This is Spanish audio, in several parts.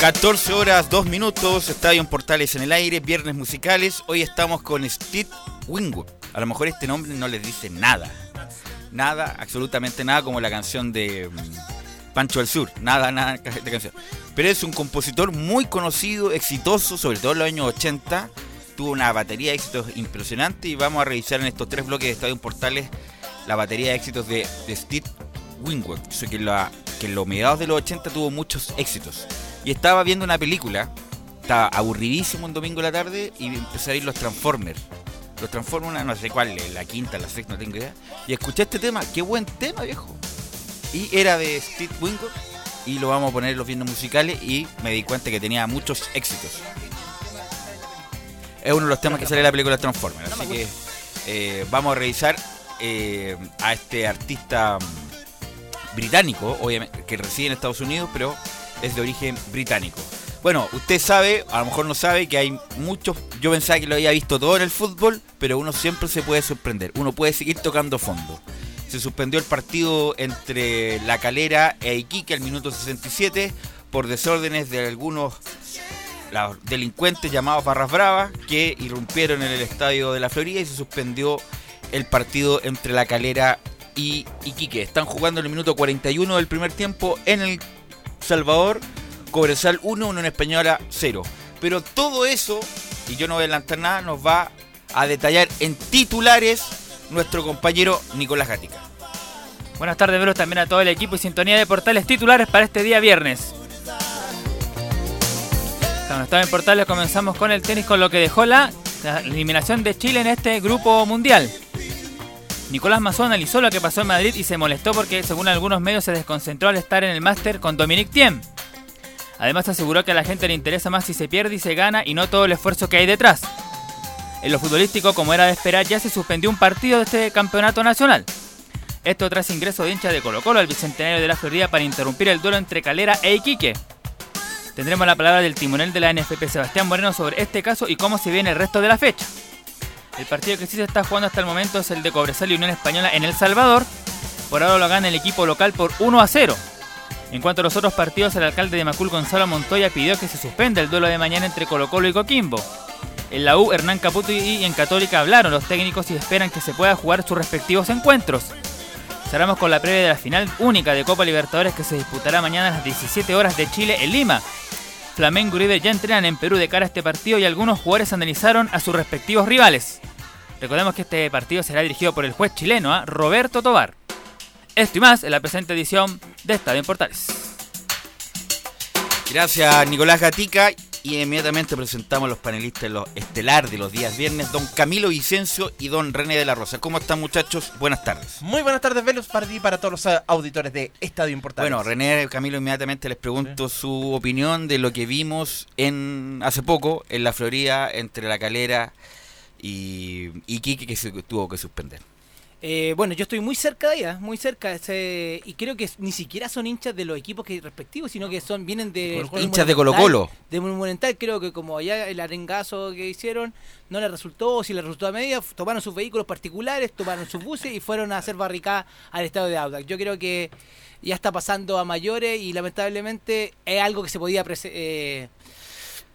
14 horas, 2 minutos, Estadio Portales en el aire, viernes musicales. Hoy estamos con Steve Wingwood. A lo mejor este nombre no les dice nada. Nada, absolutamente nada, como la canción de mm, Pancho del Sur. Nada, nada de canción. Pero es un compositor muy conocido, exitoso, sobre todo en los años 80. Tuvo una batería de éxitos impresionante y vamos a revisar en estos tres bloques de Estadio Portales la batería de éxitos de, Steve Wingwood. Que en los mediados de los 80 tuvo muchos éxitos y estaba viendo una película, estaba aburridísimo un domingo de la tarde y empecé a ir los Transformers. Los Transformers, no sé cuál, la quinta, la sexta, no tengo idea. Y escuché este tema, qué buen tema, viejo. Y era de Steve Wingate y lo vamos a poner en los vientos musicales y me di cuenta que tenía muchos éxitos. Es uno de los temas que sale en la película Transformers. Así que eh, vamos a revisar eh, a este artista mm, británico, obviamente, que reside en Estados Unidos, pero es de origen británico. Bueno, usted sabe, a lo mejor no sabe, que hay muchos. Yo pensaba que lo había visto todo en el fútbol, pero uno siempre se puede sorprender. Uno puede seguir tocando fondo. Se suspendió el partido entre La Calera e Iquique al minuto 67 por desórdenes de algunos delincuentes llamados Barras Bravas que irrumpieron en el estadio de la Florida y se suspendió el partido entre La Calera y Iquique. Están jugando en el minuto 41 del primer tiempo en el Salvador, Cobresal 1, Unión Española 0. Pero todo eso, y yo no voy a adelantar nada, nos va a detallar en titulares nuestro compañero Nicolás Gatica. Buenas tardes, veros también a todo el equipo y sintonía de portales titulares para este día viernes. Cuando estaba en portales comenzamos con el tenis con lo que dejó la eliminación de Chile en este grupo mundial. Nicolás Mazó analizó lo que pasó en Madrid y se molestó porque, según algunos medios, se desconcentró al estar en el máster con Dominic Thiem. Además, aseguró que a la gente le interesa más si se pierde y se gana y no todo el esfuerzo que hay detrás. En lo futbolístico, como era de esperar, ya se suspendió un partido de este campeonato nacional. Esto tras ingreso de hincha de Colo Colo al Bicentenario de la Florida para interrumpir el duelo entre Calera e Iquique. Tendremos la palabra del timonel de la NFP Sebastián Moreno sobre este caso y cómo se viene el resto de la fecha. El partido que sí se está jugando hasta el momento es el de Cobresal y Unión Española en El Salvador. Por ahora lo gana el equipo local por 1 a 0. En cuanto a los otros partidos, el alcalde de Macul, Gonzalo Montoya, pidió que se suspenda el duelo de mañana entre Colo Colo y Coquimbo. En la U, Hernán Caputo y en Católica hablaron los técnicos y esperan que se puedan jugar sus respectivos encuentros. Cerramos con la previa de la final única de Copa Libertadores que se disputará mañana a las 17 horas de Chile en Lima. Flamengo y River ya entrenan en Perú de cara a este partido y algunos jugadores analizaron a sus respectivos rivales. Recordemos que este partido será dirigido por el juez chileno ¿ah? Roberto Tobar. Esto y más en la presente edición de Estadio en Portales. Gracias Nicolás Gatica. Y inmediatamente presentamos a los panelistas los estelar de los días viernes, don Camilo Vicencio y don René de la Rosa. ¿Cómo están muchachos? Buenas tardes. Muy buenas tardes, Velus, para ti y para todos los auditores de Estadio Importante. Bueno, René, Camilo, inmediatamente les pregunto su opinión de lo que vimos en hace poco en la Florida entre la calera y, y Quique que se tuvo que suspender. Eh, bueno, yo estoy muy cerca de ella, muy cerca, y creo que ni siquiera son hinchas de los equipos que respectivos, sino que son vienen de hinchas de Colo Colo. De Monumental, creo que como allá el arengazo que hicieron no le resultó, o si le resultó a media, tomaron sus vehículos particulares, tomaron sus buses y fueron a hacer barricada al estado de Audax. Yo creo que ya está pasando a mayores y lamentablemente es algo que se podía eh,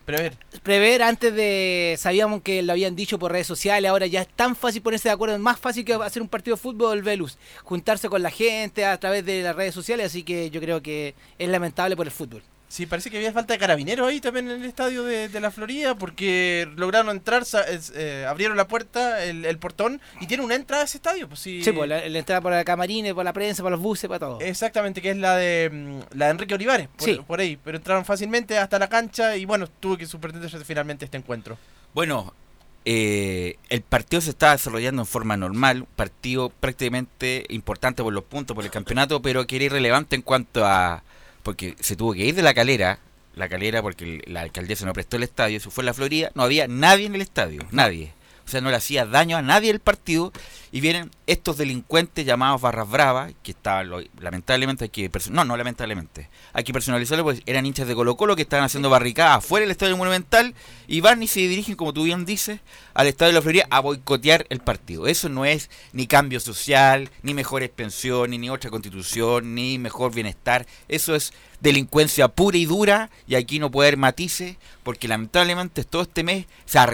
Prever. Prever antes de. Sabíamos que lo habían dicho por redes sociales, ahora ya es tan fácil ponerse de acuerdo, es más fácil que hacer un partido de fútbol, Velus. Juntarse con la gente a través de las redes sociales, así que yo creo que es lamentable por el fútbol. Sí, parece que había falta de carabineros ahí también en el estadio de, la Florida porque lograron entrar, eh, abrieron la puerta, el, portón y tiene una entrada a ese estadio. Pues, sí, pues la, entrada para la camarines, para la prensa, para los buses, para todo. Exactamente, que es la de mm, la de Enrique Olivares, por, por ahí. Pero entraron fácilmente hasta la cancha y bueno, tuvo que suspenderse finalmente este encuentro. Bueno, eh, el partido se está desarrollando en forma normal, un partido prácticamente importante por los puntos, por el campeonato, pero que era irrelevante en cuanto a porque se tuvo que ir de la calera, la calera porque la alcaldesa no prestó el estadio, se fue a la Florida, no había nadie en el estadio, nadie. O sea, no le hacía daño a nadie el partido y vienen estos delincuentes llamados barras bravas, que estaban, lamentablemente hay que, no, no lamentablemente, hay que personalizarlo porque eran hinchas de Colo Colo que estaban haciendo barricadas afuera del Estadio Monumental y van y se dirigen, como tú bien dices, al Estadio de la Florida a boicotear el partido. Eso no es ni cambio social, ni mejores pensiones, ni otra constitución, ni mejor bienestar. Eso es delincuencia pura y dura y aquí no puede haber matices porque lamentablemente todo este mes se ha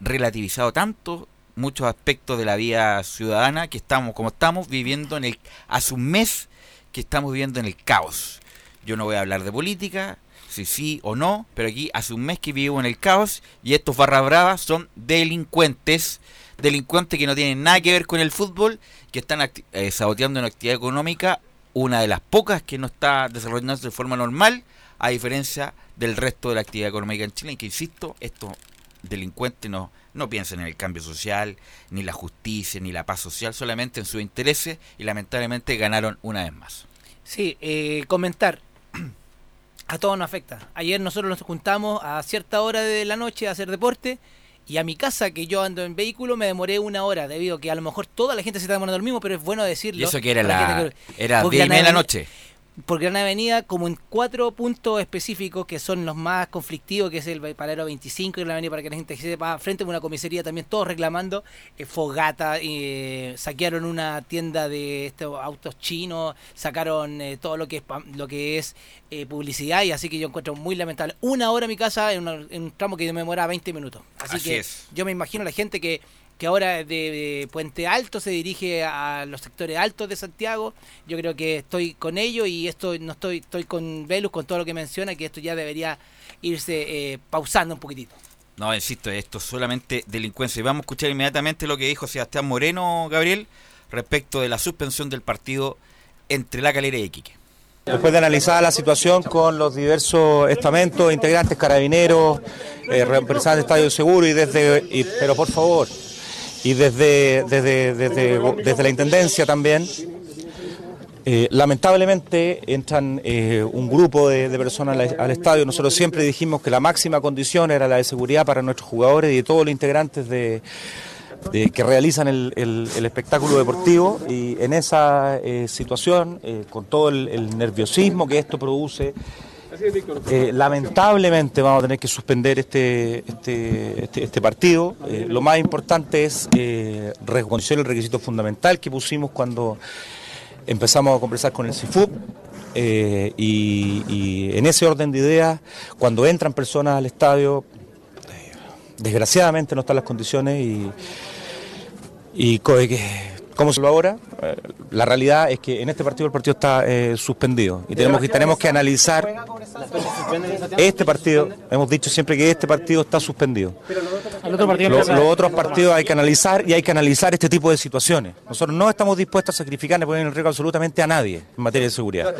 relativizado tanto muchos aspectos de la vida ciudadana que estamos, como estamos viviendo en el, hace un mes que estamos viviendo en el caos. Yo no voy a hablar de política, si sí o no, pero aquí hace un mes que vivo en el caos y estos barra bravas son delincuentes, delincuentes que no tienen nada que ver con el fútbol, que están eh, saboteando una actividad económica, una de las pocas que no está desarrollándose de forma normal, a diferencia del resto de la actividad económica en Chile, y que insisto, estos delincuentes no no piensan en el cambio social, ni la justicia, ni la paz social, solamente en sus intereses y lamentablemente ganaron una vez más. Sí, eh, comentar. A todos nos afecta. Ayer nosotros nos juntamos a cierta hora de la noche a hacer deporte y a mi casa, que yo ando en vehículo, me demoré una hora, debido a que a lo mejor toda la gente se está demorando lo mismo, pero es bueno decirlo. ¿Y eso que era la, era 10 de la noche? Por Gran Avenida como en cuatro puntos específicos que son los más conflictivos, que es el Palero 25 y la Avenida para que la gente sepa, frente a una comisaría también todos reclamando eh, fogata, eh, saquearon una tienda de estos autos chinos, sacaron eh, todo lo que es lo que es publicidad y así que yo encuentro muy lamentable. Una hora en mi casa en, un tramo que me demora 20 minutos. Así, que yo me imagino la gente que que ahora de, Puente Alto se dirige a los sectores altos de Santiago. Yo creo que estoy con ellos y esto no estoy estoy con Velus con todo lo que menciona que esto ya debería irse eh, pausando un poquitito. No, insisto, esto es solamente delincuencia. Y vamos a escuchar inmediatamente lo que dijo Sebastián Moreno, Gabriel, respecto de la suspensión del partido entre La Calera y Iquique. Después de analizar la situación con los diversos estamentos, integrantes, carabineros, eh, representantes de Estadio Seguro y desde... pero por favor, y desde, desde, desde, la Intendencia también. Eh, lamentablemente entran eh, un grupo de, personas al, estadio. Nosotros siempre dijimos que la máxima condición era la de seguridad para nuestros jugadores y de todos los integrantes de, que realizan el, espectáculo deportivo. Y en esa eh, situación, con todo el nerviosismo que esto produce, eh, lamentablemente vamos a tener que suspender este, este, este, este partido. Eh, lo más importante es eh, reconocer el requisito fundamental que pusimos cuando empezamos a conversar con el CIFUP. y, en ese orden de ideas, cuando entran personas al estadio, desgraciadamente no están las condiciones y, y ¿Cómo se lo ahora? Eh, la realidad es que en este partido el partido está eh, suspendido y tenemos que, tenemos que analizar este partido. Hemos dicho siempre que este partido está suspendido. Lo- los otros partidos hay que analizar y hay que analizar este tipo de situaciones. Nosotros no estamos dispuestos a sacrificar ni poner en riesgo absolutamente a nadie en materia de seguridad.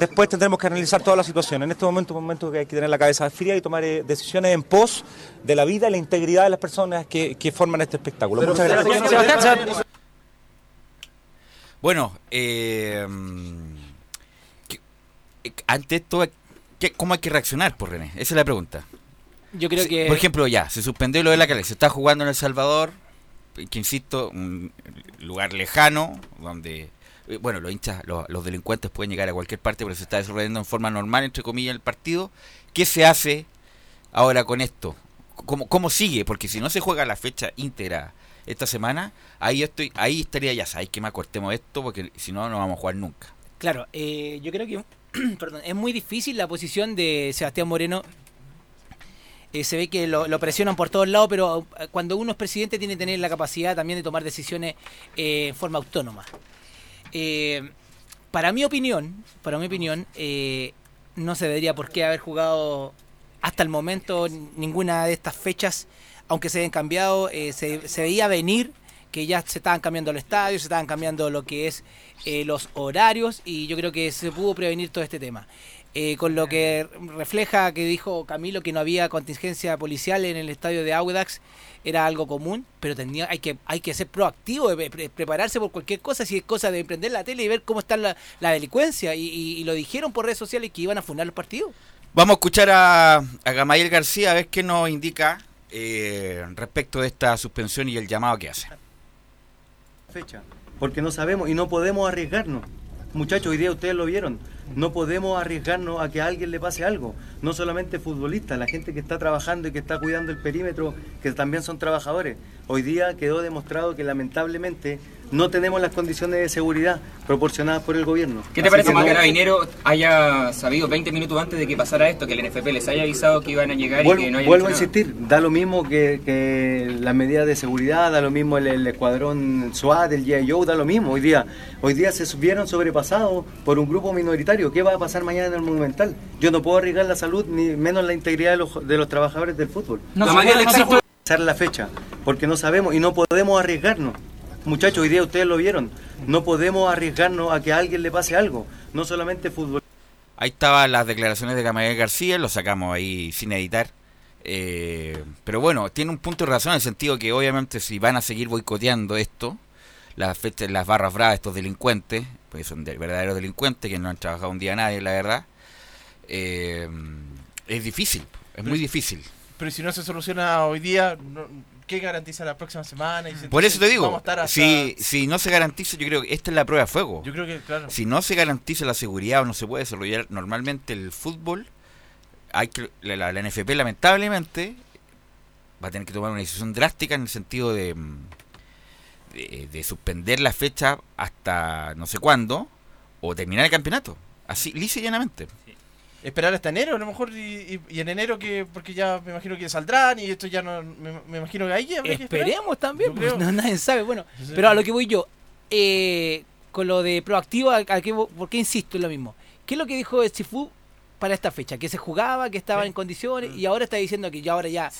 Después tendremos que analizar toda la situación. En este momento es un momento que hay que tener la cabeza fría y tomar eh, decisiones en pos de la vida y la integridad de las personas que, que forman este espectáculo. Muchas gracias. Bueno, eh, ¿qué- eh, ante esto, ¿qué- ¿cómo hay que reaccionar, por René? Esa es la pregunta. Yo creo que. Por ejemplo, ya, se suspendió lo de la calle, se está jugando en El Salvador, que insisto, un lugar lejano, donde, eh, bueno, los hinchas, los, los delincuentes pueden llegar a cualquier parte, pero se está desarrollando en forma normal, entre comillas, el partido. ¿Qué se hace ahora con esto? ¿Cómo, cómo sigue? Porque si no se juega la fecha íntegra esta semana, ahí estoy, ahí estaría ya, sabéis que me acortemos esto, porque si no, no vamos a jugar nunca. Claro, eh, yo creo que perdón, es muy difícil la posición de Sebastián Moreno. Eh, se ve que lo, presionan por todos lados, pero eh, cuando uno es presidente tiene que tener la capacidad también de tomar decisiones eh, en forma autónoma. Para mi opinión, para mi opinión, no se debería por qué haber jugado hasta el momento ninguna de estas fechas, aunque se hayan cambiado, eh, se, veía venir que ya se estaban cambiando los estadios, se estaban cambiando lo que es eh, los horarios y yo creo que se pudo prevenir todo este tema. Eh, con lo que refleja que dijo Camilo que no había contingencia policial en el estadio de Audax era algo común, pero tenía, hay que hay que ser proactivo, prepararse por cualquier cosa, si es cosa de prender la tele y ver cómo está la, la delincuencia y lo dijeron por redes sociales que iban a fundar los partidos. Vamos a escuchar a, a Gamayel García a ver qué nos indica eh, respecto de esta suspensión y el llamado que hace. fecha, porque no sabemos y no podemos arriesgarnos. Muchachos, hoy día ustedes lo vieron, no podemos arriesgarnos a que a alguien le pase algo, no solamente futbolistas, la gente que está trabajando y que está cuidando el perímetro, que también son trabajadores. Hoy día quedó demostrado que lamentablemente no tenemos las condiciones de seguridad proporcionadas por el gobierno. ¿Qué te Así parece que que no- Carabinero haya sabido 20 minutos antes de que pasara esto, que el NFP les haya avisado que iban a llegar Vuelvo, y que no hayan vuelvo a insistir, da lo mismo que, que las medidas de seguridad, da lo mismo el, el escuadrón SWAT, el GI Joe, da lo mismo. Hoy día, hoy día se vieron sobrepasados por un grupo minoritario. ¿Qué va a pasar mañana en el Monumental? Yo no puedo arriesgar la salud ni menos la integridad de los, de los trabajadores del fútbol. La la fecha, porque no sabemos y no podemos arriesgarnos. Muchachos, hoy día ustedes lo vieron, no podemos arriesgarnos a que a alguien le pase algo, no solamente fútbol. Ahí estaban las declaraciones de Gamayel García, lo sacamos ahí sin editar. Eh, pero bueno, tiene un punto de razón en el sentido que obviamente si van a seguir boicoteando esto, las fechas, las barras bravas, estos delincuentes, pues son de- verdaderos delincuentes que no han trabajado un día nadie, la verdad, eh, es difícil, es muy difícil. Pero si no se soluciona hoy día, no- ¿qué garantiza la próxima semana? Y si- Por eso te vamos digo, a estar hasta- si, si no se garantiza, yo creo que esta es la prueba de fuego. Yo creo que, claro. Si no se garantiza la seguridad o no se puede desarrollar normalmente el fútbol, hay que, la, la- la NFP lamentablemente va a tener que tomar una decisión drástica en el sentido de, mm, de, de suspender la fecha hasta no sé cuándo o terminar el campeonato. Así, lisa y llanamente. Esperar hasta enero, a lo mejor, y, y- y en enero que, porque ya me imagino que saldrán y esto ya no, me, me imagino que ahí ya que. Esperemos también, pues, creo. no, nadie sabe. Bueno, Sí. pero a lo que voy yo, eh, con lo de proactivo, ¿a, a qué, vo- ¿por qué insisto en lo mismo? ¿Qué es lo que dijo el Sifu para esta fecha? Que se jugaba, que estaba Sí. en condiciones y ahora está diciendo que ya ahora ya,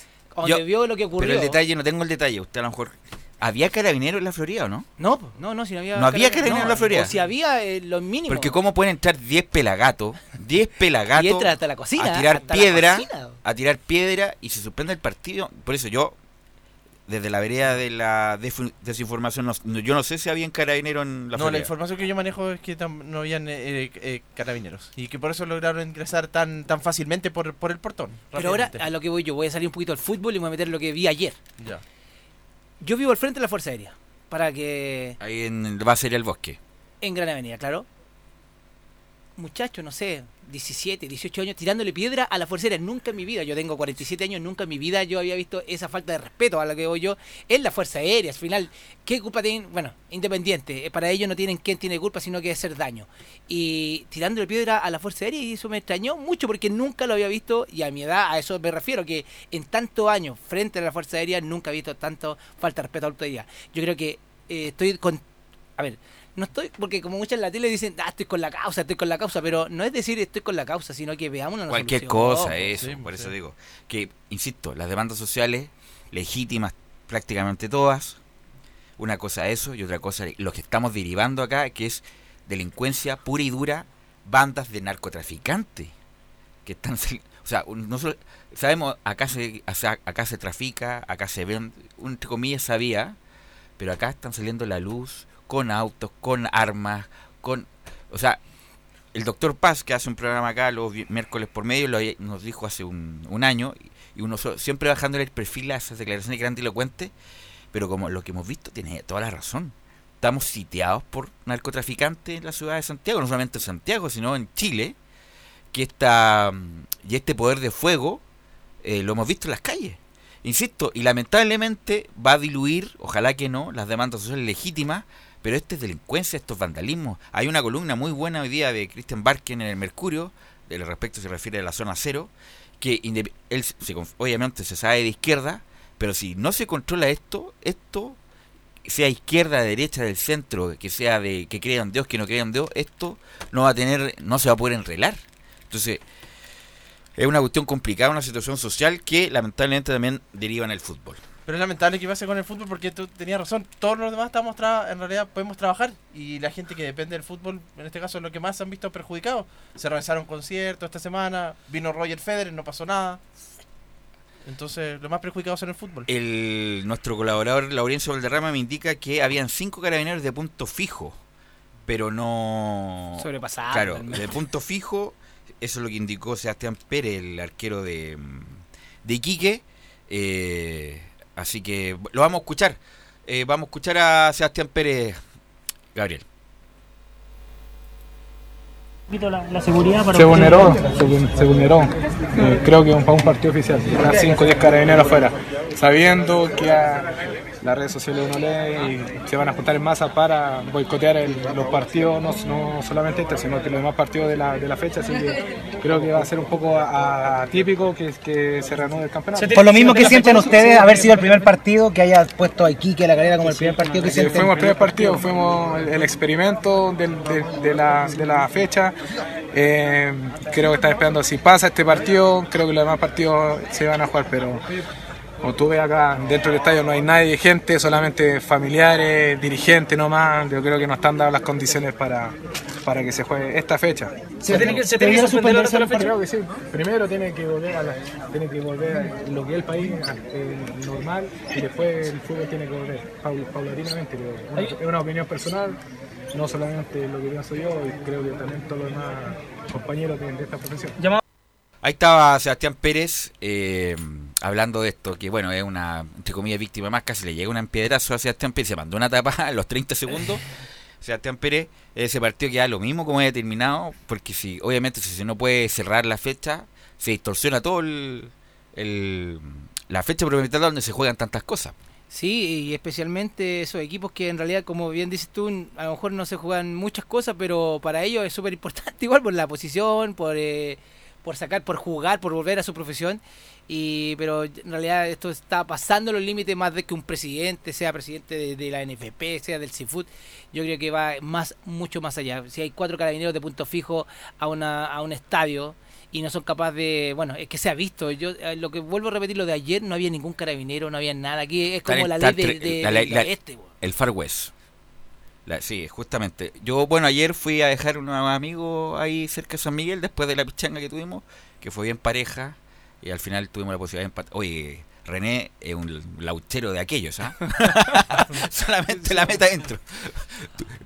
Yo- vio lo que ocurrió. Pero el detalle, no tengo el detalle. Usted a lo mejor... ¿Había carabineros en la Florida o no? No, no, no, si no había. No había carabineros en la Florida. O si había eh, lo mínimo. Porque cómo pueden entrar 10 pelagatos, 10 pelagatos Y entra hasta la cocina. a tirar piedra, a tirar piedra y se suspende el partido. Por eso yo, desde la vereda de la desinformación, no- yo no sé si había carabinero en la no, la Florida. información que yo manejo es que no habían eh, eh, carabineros y que por eso lograron ingresar tan tan fácilmente por, por el portón. Pero ahora, a lo que voy yo, voy a salir un poquito al fútbol y me voy a meter lo que vi ayer. Ya. Yo vivo al frente de la Fuerza Aérea. Para que. Ahí en va a ser el bosque. En Gran Avenida, claro. Muchachos, no sé, 17, 18 años, tirándole piedra a la fuerza aérea. Nunca en mi vida, yo tengo 47 años, nunca en mi vida yo había visto esa falta de respeto a la que voy yo en la fuerza aérea. Al final, ¿qué culpa tienen? Bueno, independiente, eh, para ellos no tienen quién tiene culpa, sino que hacer daño. Y tirándole piedra a la fuerza aérea, y eso me extrañó mucho porque nunca lo había visto, y a mi edad, a eso me refiero, que en tantos años frente a la fuerza aérea nunca he visto tanto falta de respeto a la autoridad. Yo creo que eh, estoy con. A ver, no estoy, porque como muchas en la tele dicen, ah, estoy con la causa, estoy con la causa, pero no es decir estoy con la causa, sino que veamos una Cualquier solución. cosa, eso, sí, por eso digo. Que, insisto, las demandas sociales, legítimas prácticamente todas, una cosa eso y otra cosa lo que estamos derivando acá, que es delincuencia pura y dura, bandas de narcotraficantes, que están... O sea, un- no solo- sabemos, acá se, acá se trafica, acá se ven, un- entre comillas sabía, pero acá están saliendo la luz con autos, con armas, con... O sea, el doctor Paz, que hace un programa acá los miércoles por medio, lo nos dijo hace un, un año, y uno siempre bajándole el perfil a esas declaraciones grandilocuentes, pero como lo que hemos visto tiene toda la razón. Estamos sitiados por narcotraficantes en la ciudad de Santiago, no solamente en Santiago, sino en Chile, que esta, y este poder de fuego eh, lo hemos visto en las calles. Insisto, y lamentablemente va a diluir, ojalá que no, las demandas sociales legítimas, pero esto es delincuencia, esto es vandalismo. Hay una columna muy buena hoy día de Christian Barken en el Mercurio, del respecto se refiere a la zona cero, que él se obviamente se sabe de izquierda, pero si no se controla esto, esto, sea izquierda, derecha, del centro, que sea de que crean Dios, que no crean Dios, esto no va a tener, no se va a poder enrelar. Entonces, es una cuestión complicada, una situación social que lamentablemente también deriva en el fútbol. Pero es lamentable que pase con el fútbol porque tú tenías razón. Todos los demás estamos tra- en realidad podemos trabajar y la gente que depende del fútbol, en este caso, es lo que más se han visto perjudicados. Se realizaron conciertos esta semana, vino Roger Federer, no pasó nada. Entonces, los más perjudicados son el fútbol. El, nuestro colaborador Laurencio Valderrama me indica que habían cinco carabineros de punto fijo, pero no... Sobrepasado. Claro, realmente. de punto fijo, eso es lo que indicó Sebastián Pérez, el arquero de, mm, de Iquique. eh, así que lo vamos a escuchar. Eh, vamos a escuchar a Sebastián Pérez, Gabriel. la, la seguridad para se vulneró, se, se vulneró. Eh, creo que para un partido oficial, dejar 5 o 10 carabineros afuera, sabiendo que a las redes sociales uno lee y se van a juntar en masa para boicotear el- los partidos, no, no solamente este, sino que los demás partidos de la, de la fecha, así que creo que va a ser un poco atípico que, que se reanude el campeonato. Por lo mismo que sienten ustedes haber sido el primer partido que haya puesto a Iquique a la carrera como el primer partido que Sí, sienten. fuimos el primer partido, fuimos el, el experimento del- de, de la, de la fecha. Eh, creo que están esperando si pasa este partido, creo que los demás partidos se van a jugar, pero como tú ves acá dentro del estadio no hay nadie, gente, solamente familiares, dirigentes nomás. Yo creo que no están dadas las condiciones para, para que se juegue esta fecha. ¿Se tiene que, se tiene que suspender la fecha? Creo que sí. Primero tiene que volver a la- tiene que volver a lo que es el país eh, normal y después el fútbol tiene que volver paul- paulatinamente. creo. Una- Es una opinión personal, no solamente lo que pienso yo, y creo que también todos los demás compañeros de, de esta profesión. Ahí estaba Sebastián Pérez eh, hablando de esto, que bueno, es una, entre comillas, víctima más, casi le llega un empiedrazo a Sebastián Pérez, se mandó una tapa a los 30 segundos. Sebastián Pérez, ese partido queda lo mismo como haya terminado, porque si, obviamente, si se no puede cerrar la fecha, se distorsiona todo el, el- la fecha prometida donde se juegan tantas cosas. Sí, y especialmente esos equipos que en realidad, como bien dices tú, a lo mejor no se juegan muchas cosas, pero para ellos es súper importante igual por la posición, por, eh, por sacar, por jugar, por volver a su profesión. Y, pero en realidad esto está pasando los límites más de que un presidente, sea presidente de, de la NFP, sea del CIFUT. Yo creo que va más, mucho más allá. Si hay cuatro carabineros de punto fijo a, una, a un estadio y no son capaces de, bueno, es que se ha visto. Yo eh, lo que vuelvo a repetir lo de ayer, no había ningún carabinero, no había nada. Aquí es como la ley de, la bo. El Far West. La- sí, justamente. Yo, bueno, ayer fui a dejar unos amigos ahí cerca de San Miguel después de la pichanga que tuvimos, que fue bien pareja, y al final tuvimos la posibilidad de empatar. Oye, René es un lauchero de aquellos, ¿ah? Solamente la meta adentro.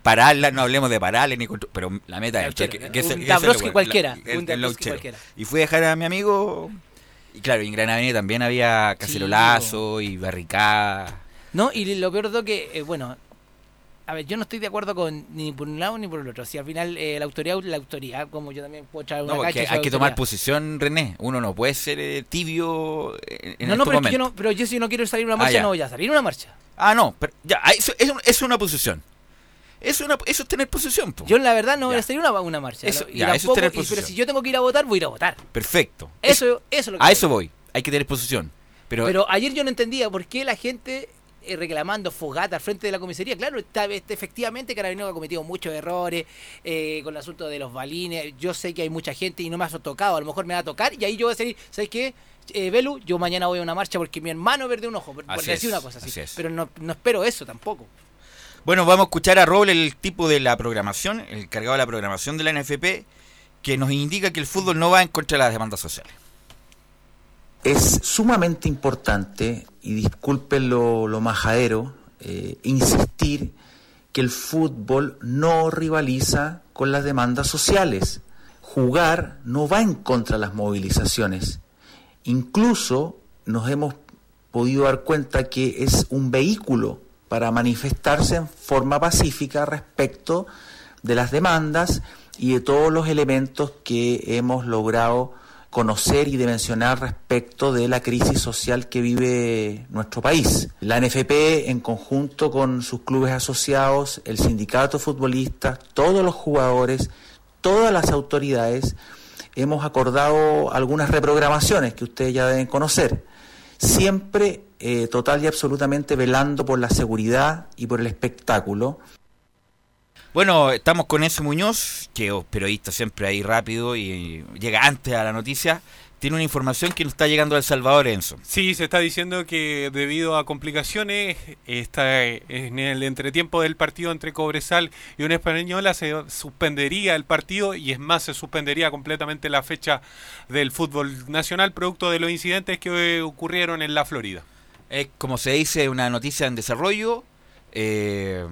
Pararla, no hablemos de pararle, ni contra- pero la meta. Lauchero, que- que un Dabrowski es cualquiera, el- un el cualquiera. Y fui a dejar a mi amigo, y claro, en Gran Avenida también había cacerolazo y barricada. No, y lo peor todo que, eh, bueno, a ver, yo no estoy de acuerdo con ni por un lado ni por el otro. Si al final eh, la autoridad, la autoridad, como yo también puedo echar una No, cacha, hay que tomar posición, René. Uno no puede ser eh, tibio en, en No, no, pero, es que yo no, pero yo si no quiero salir a una Ah, marcha, no voy a salir a una marcha. Ah, no, pero ya, ah, eso, eso es una posición. Eso, es una, eso es tener posición, po. Yo la verdad no voy a salir a una, una marcha. Eso- eso es tampoco- tener y- pero si yo tengo que ir a votar, voy a ir a votar. Perfecto. Eso, eso es lo que a eso voy. Hay que tener posición. Pero, Pero ayer yo no entendía por qué la gente eh, reclamando fogata al frente de la comisaría. Claro, está, este, efectivamente Carabinero ha cometido muchos errores eh, con el asunto de los balines. Yo sé que hay mucha gente y no me ha tocado. A lo mejor me va a tocar y ahí yo voy a salir, ¿sabes qué? Eh, Belu, yo mañana voy a una marcha porque mi hermano perdió un ojo, por, decir una cosa así. así es. Pero no, no espero eso tampoco. Bueno, vamos a escuchar a Roble, el tipo de la programación, el cargado de la programación de la NFP, que nos indica que el fútbol no va en contra de las demandas sociales. Es sumamente importante, y disculpen lo, majadero, eh, insistir que el fútbol no rivaliza con las demandas sociales. Jugar no va en contra de las movilizaciones. Incluso nos hemos podido dar cuenta que es un vehículo para manifestarse en forma pacífica respecto de las demandas y de todos los elementos que hemos logrado conocer y dimensionar respecto de la crisis social que vive nuestro país. La NFP, en conjunto con sus clubes asociados, el sindicato de futbolistas, todos los jugadores, todas las autoridades, hemos acordado algunas reprogramaciones que ustedes ya deben conocer, siempre eh, total y absolutamente velando por la seguridad y por el espectáculo. Bueno, estamos con Enzo Muñoz, que es periodista siempre ahí rápido y llega antes a la noticia. Tiene una información que nos está llegando a El Salvador, Enzo. Sí, se está diciendo que debido a complicaciones, está en el entretiempo del partido entre Cobresal y una española se suspendería el partido y es más, se suspendería completamente la fecha del fútbol nacional producto de los incidentes que ocurrieron en la Florida. Es como se dice, una noticia en desarrollo. eh,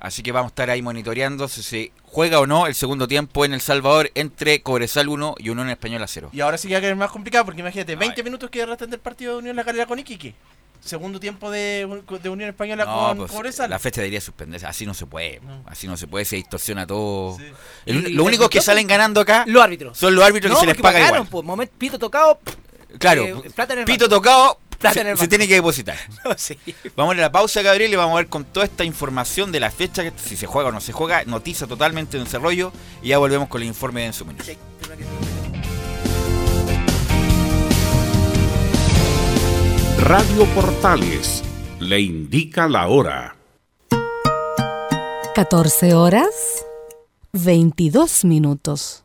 así que vamos a estar ahí monitoreando si se juega o no el segundo tiempo en El Salvador entre Cobresal 1 y Unión Española 0. Y ahora sí que va a quedar más complicado porque imagínate, 20 minutos que restan del partido de Unión La Calera con Iquique. Segundo tiempo de, de Unión Española No, con pues, Cobresal. la fecha debería suspenderse. Así no se puede. Así no se puede, se distorsiona todo. Y- El- y lo único que salen ganando acá Los árbitros. son los árbitros No, que se les paga pagaron, igual. pues, momento, pito tocado. Claro, eh, pito tocado, Plata se, en el se banco. tiene que depositar. Sí. Vamos a ir a la pausa, Gabriel, y vamos a ver con toda esta información de la fecha, que si se juega o no se juega, noticia totalmente en desarrollo, y ya volvemos con el informe de Enzo Muñoz. Radio Portales le indica la hora. 14 horas 22 minutos.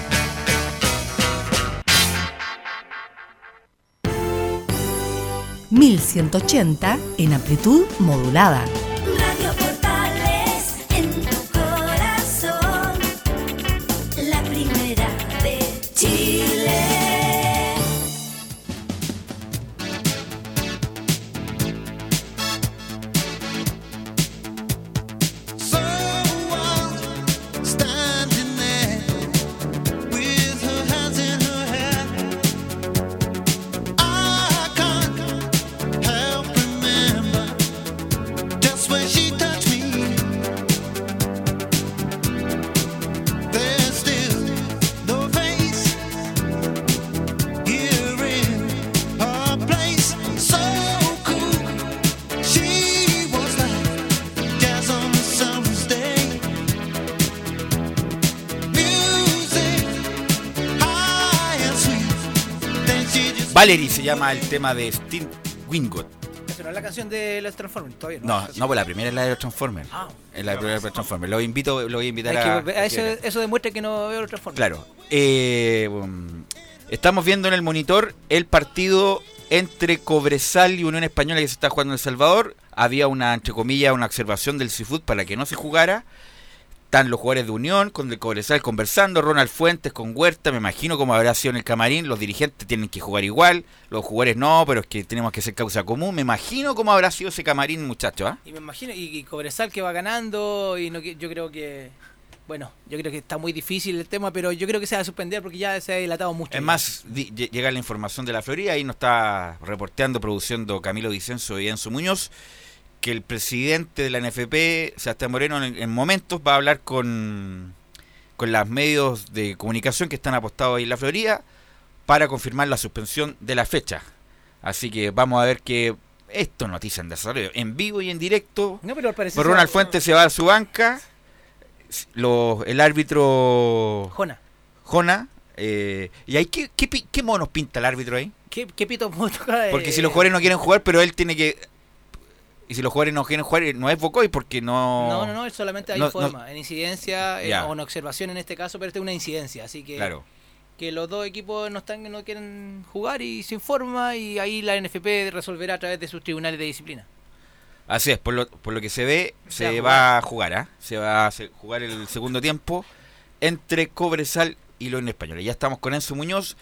...1180 en amplitud modulada. Se llama el tema de Steve Wingot. Esa no es la canción de los Transformers, todavía no. No, no, pues la primera es la de los Transformers. Ah. es la primera de los Transformers. Lo invito, lo voy a invitar a. que a eso, eso demuestra que no veo los Transformers. Claro. Eh, um, estamos viendo en el monitor el partido entre Cobresal y Unión Española que se está jugando en El Salvador. Había una, entre comillas, una observación del Seafood para que no se jugara. Están los jugadores de Unión con el Cobresal conversando, Ronald Fuentes con Huerta, me imagino cómo habrá sido en el camarín, los dirigentes tienen que jugar igual, los jugadores no, pero es que tenemos que hacer causa común, me imagino cómo habrá sido ese camarín, muchachos, ¿ah? Y me imagino, y, y Cobresal que va ganando, y no, yo creo que, bueno, yo creo que está muy difícil el tema, pero yo creo que se va a suspender porque ya se ha dilatado mucho. Es más, llega la información de la Florida, ahí nos está reporteando, produciendo Camilo Vicenzo y Enzo Muñoz, que el presidente de la NFP, Sebastián Moreno, en, en momentos va a hablar con, con los medios de comunicación que están apostados ahí en la Florida para confirmar la suspensión de la fecha. Así que vamos a ver que esto es noticia en desarrollo, en vivo y en directo. No, pero al parecer Por Ronald Fuentes se va a su banca. Los- el árbitro Jona. Jona. eh, ¿Y ahí qué, qué, qué monos pinta el árbitro ahí? ¿Qué, qué pito tocar? Porque si los jugadores no quieren jugar, pero él tiene que. Y si los jugadores no quieren jugar, no es Bocoy porque no. No, no, no, solamente hay no- no- forma, en incidencia, eh, o en observación en este caso, pero esta es una incidencia, así que Claro. que los dos equipos no están no quieren jugar y se informa y ahí la NFP resolverá a través de sus tribunales de disciplina. Así es, por lo, por lo que se ve, Se se, va a jugar, ¿ah? Se va a jugar el segundo tiempo entre Cobresal y León Española. Ya estamos con Enzo Muñoz,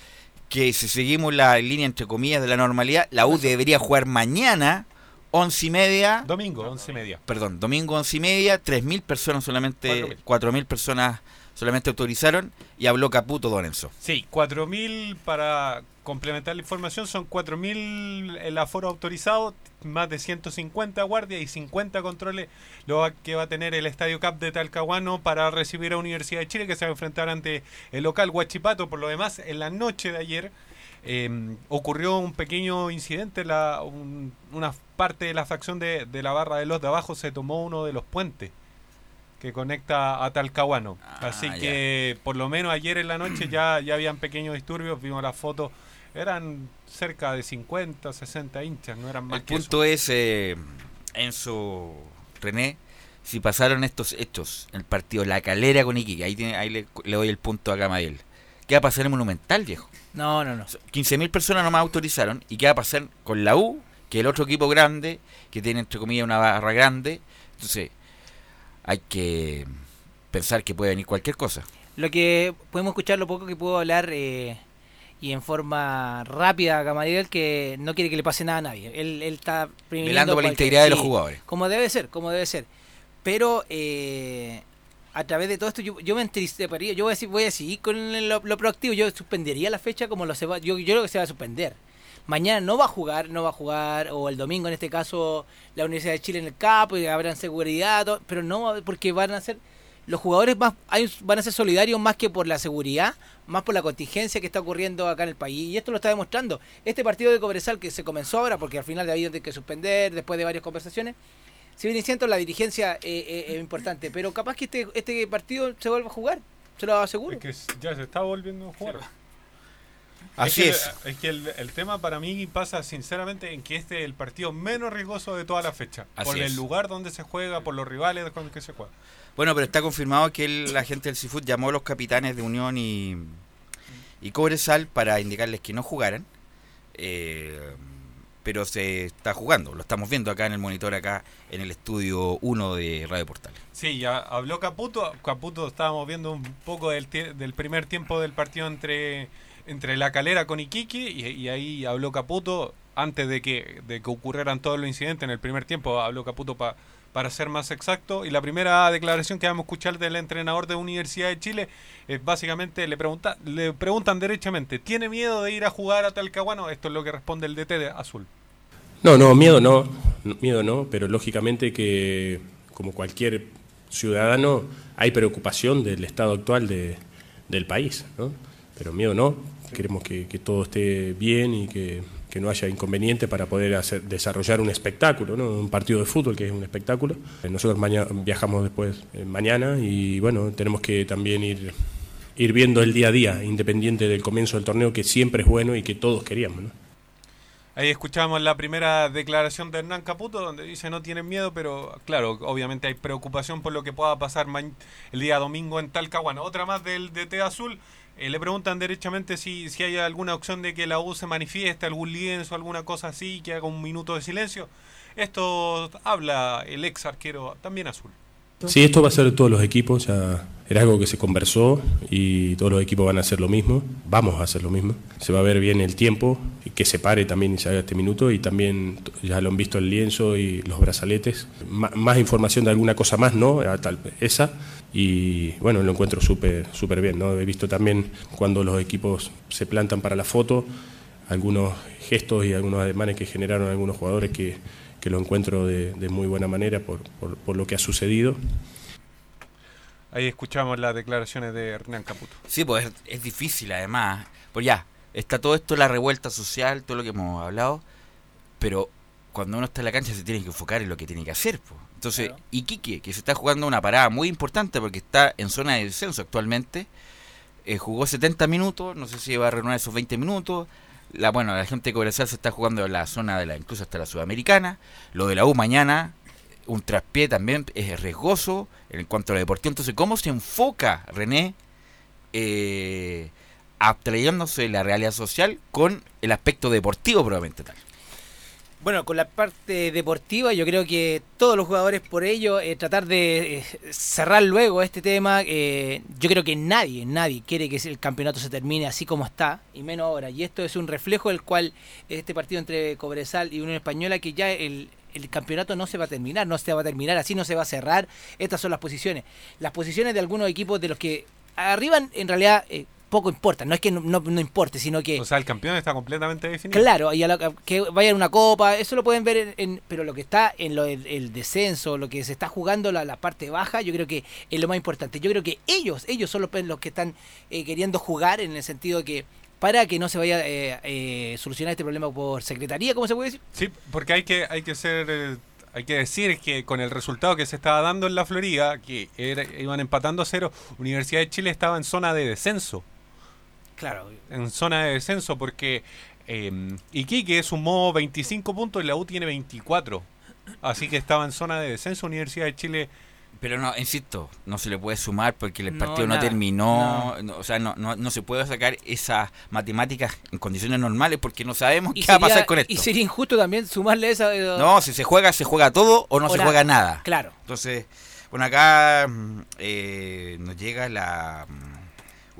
que si seguimos la línea entre comillas de la normalidad, la U debería jugar mañana, once y media. Domingo, once y media. Perdón, domingo once y media, tres mil personas solamente, cuatro mil personas solamente autorizaron y habló Caputo Don Enzo. Sí, 4.000 para complementar la información, son 4.000 el aforo autorizado, más de 150 guardias y 50 controles lo que va a tener el Estadio Cap de Talcahuano para recibir a Universidad de Chile que se va a enfrentar ante el local Huachipato. Por lo demás, en la noche de ayer eh, ocurrió un pequeño incidente, la, un- una parte de la facción de, de la barra de los de abajo se tomó uno de los puentes que conecta a Talcahuano. Así ya. que por lo menos ayer en la noche ya, ya habían pequeños disturbios, vimos las fotos, eran cerca de 50, 60 hinchas, no eran más El que punto es, eh, Enzo René, si pasaron estos hechos, el partido La Calera con Iquique, ahí, tiene, ahí le, le doy el punto a Gamadiel. ¿Qué va a pasar en Monumental, viejo? No, no, no. 15.000 personas nomás autorizaron. ¿Y qué va a pasar con la U? Que el otro equipo grande, que tiene entre comillas una barra grande. Entonces, hay que pensar que puede venir cualquier cosa. Lo que podemos escuchar lo poco que puedo hablar eh, y en forma rápida Gamaliel que no quiere que le pase nada a nadie. Él, él está Velando por la integridad de los jugadores. Como debe ser, como debe ser. Pero eh, a través de todo esto yo, yo me entristecería, yo voy a, decir- voy a seguir con lo, lo proactivo, yo suspendería la fecha como lo se va, yo, yo creo que se va a suspender. Mañana no va a jugar, no va a jugar, o el domingo en este caso la Universidad de Chile en el campo y habrán seguridad, todo, pero no, porque van a ser los jugadores más hay- van a ser solidarios más que por la seguridad, más por la contingencia que está ocurriendo acá en el país. Y esto lo está demostrando. Este partido de Cobresal que se comenzó ahora, porque al final de había que suspender después de varias conversaciones, si bien es cierto, la dirigencia eh, eh, es importante, pero capaz que este, este partido se vuelva a jugar, se lo aseguro. Es que ya se está volviendo a jugar. Así que- es. Es que el, el tema para mí pasa sinceramente en que este es el partido menos riesgoso de toda la fecha. Así por es. el lugar donde se juega, por los rivales con los que se juega. Bueno, pero está confirmado que el- la gente del Seafood llamó a los capitanes de Unión y, y Cobresal para indicarles que no jugaran. eh, pero se está jugando, lo estamos viendo acá en el monitor, acá en el estudio 1 de Radio Portal. Sí, ya habló Caputo. Caputo estábamos viendo un poco del, del primer tiempo del partido entre, entre La Calera con Iquique y, ahí habló Caputo antes de que, de que ocurrieran todos los incidentes en el primer tiempo. Habló Caputo pa- para ser más exacto. Y la primera declaración que vamos a escuchar del entrenador de Universidad de Chile es básicamente le, pregunta, le preguntan derechamente, ¿tiene miedo de ir a jugar a Talcahuano? Esto es lo que responde el DT de Azul. No, no, miedo no, miedo no, pero lógicamente que como cualquier ciudadano hay preocupación del estado actual de- del país, ¿no? Pero miedo no, queremos que, todo esté bien y que, no haya inconveniente para poder hacer, desarrollar un espectáculo, ¿no? Un partido de fútbol que es un espectáculo. Eh, Nosotros viajamos después eh, mañana y bueno, tenemos que también ir, viendo el día a día, independiente del comienzo del torneo, que siempre es bueno y que todos queríamos. Ahí escuchamos la primera declaración de Hernán Caputo, donde dice no tienen miedo, pero claro, obviamente hay preocupación por lo que pueda pasar el día domingo en Talcahuano. Otra más del DT Azul, eh, le preguntan derechamente si, si hay alguna opción de que la U se manifieste, algún lienzo, alguna cosa así, que haga un minuto de silencio. Esto habla el ex arquero también azul. Sí, esto va a ser de todos los equipos, ya era algo que se conversó y todos los equipos van a hacer lo mismo, vamos a hacer lo mismo. Se va a ver bien el tiempo, que se pare también y se haga este minuto y también ya lo han visto el lienzo y los brazaletes. Más información de alguna cosa más, ¿no? A tal- esa. Y bueno, lo encuentro súper súper bien, ¿no? He visto también cuando los equipos se plantan para la foto, algunos gestos y algunos ademanes que generaron algunos jugadores que, que lo encuentro de, de muy buena manera por, por- por lo que ha sucedido. Ahí escuchamos las declaraciones de Hernán Caputo. Sí, pues es, es difícil además. Pues ya, está todo esto, la revuelta social, todo lo que hemos hablado, pero cuando uno está en la cancha se tiene que enfocar en lo que tiene que hacer. pues. Entonces, Iquique, que se está jugando una parada muy importante porque está en zona de descenso actualmente, eh, jugó 70 minutos, no sé si va a renovar esos 20 minutos. La, bueno, la gente de Cobresal se está jugando en la zona de la, incluso hasta la Sudamericana. Lo de la U mañana, un traspié también es riesgoso en cuanto a lo deportivo. Entonces, ¿cómo se enfoca René eh, abstrayéndose la realidad social con el aspecto deportivo probablemente tal? Bueno, con la parte deportiva, yo creo que todos los jugadores por ello, eh, tratar de eh, cerrar luego este tema, eh, yo creo que nadie, nadie quiere que el campeonato se termine así como está, y menos ahora. Y esto es un reflejo del cual este partido entre Cobresal y Unión Española, que ya el, campeonato no se va a terminar, no se va a terminar, así no se va a cerrar. Estas son las posiciones. Las posiciones de algunos equipos de los que arriban, en realidad, eh, poco importan. No es que no, no, no importe, sino que... O sea, el campeón está completamente definido. Claro, y a la- que vayan a una copa, eso lo pueden ver en, en- pero lo que está en lo el, el descenso, lo que se está jugando la, la parte baja, yo creo que es lo más importante. Yo creo que ellos, ellos son los, los que están eh, queriendo jugar en el sentido que para que no se vaya eh, eh, solucionar este problema por secretaría, ¿cómo se puede decir? Sí, porque hay que, hay que ser, eh, hay que decir que con el resultado que se estaba dando en la Florida, que era- iban empatando a cero, Universidad de Chile estaba en zona de descenso. Claro. En zona de descenso porque eh, Iquique sumó 25 puntos y la U tiene 24. Así que estaba en zona de descenso Universidad de Chile. Pero no, insisto, no se le puede sumar porque el partido no, terminó. no, o sea, no, no, no se puede sacar esas matemáticas en condiciones normales porque no sabemos qué va a pasar con esto. Y sería injusto también sumarle esa... eh, No, si se juega, se juega todo o no O se nada. juega nada. Claro. Entonces, bueno, acá mm, eh, nos llega la, mm,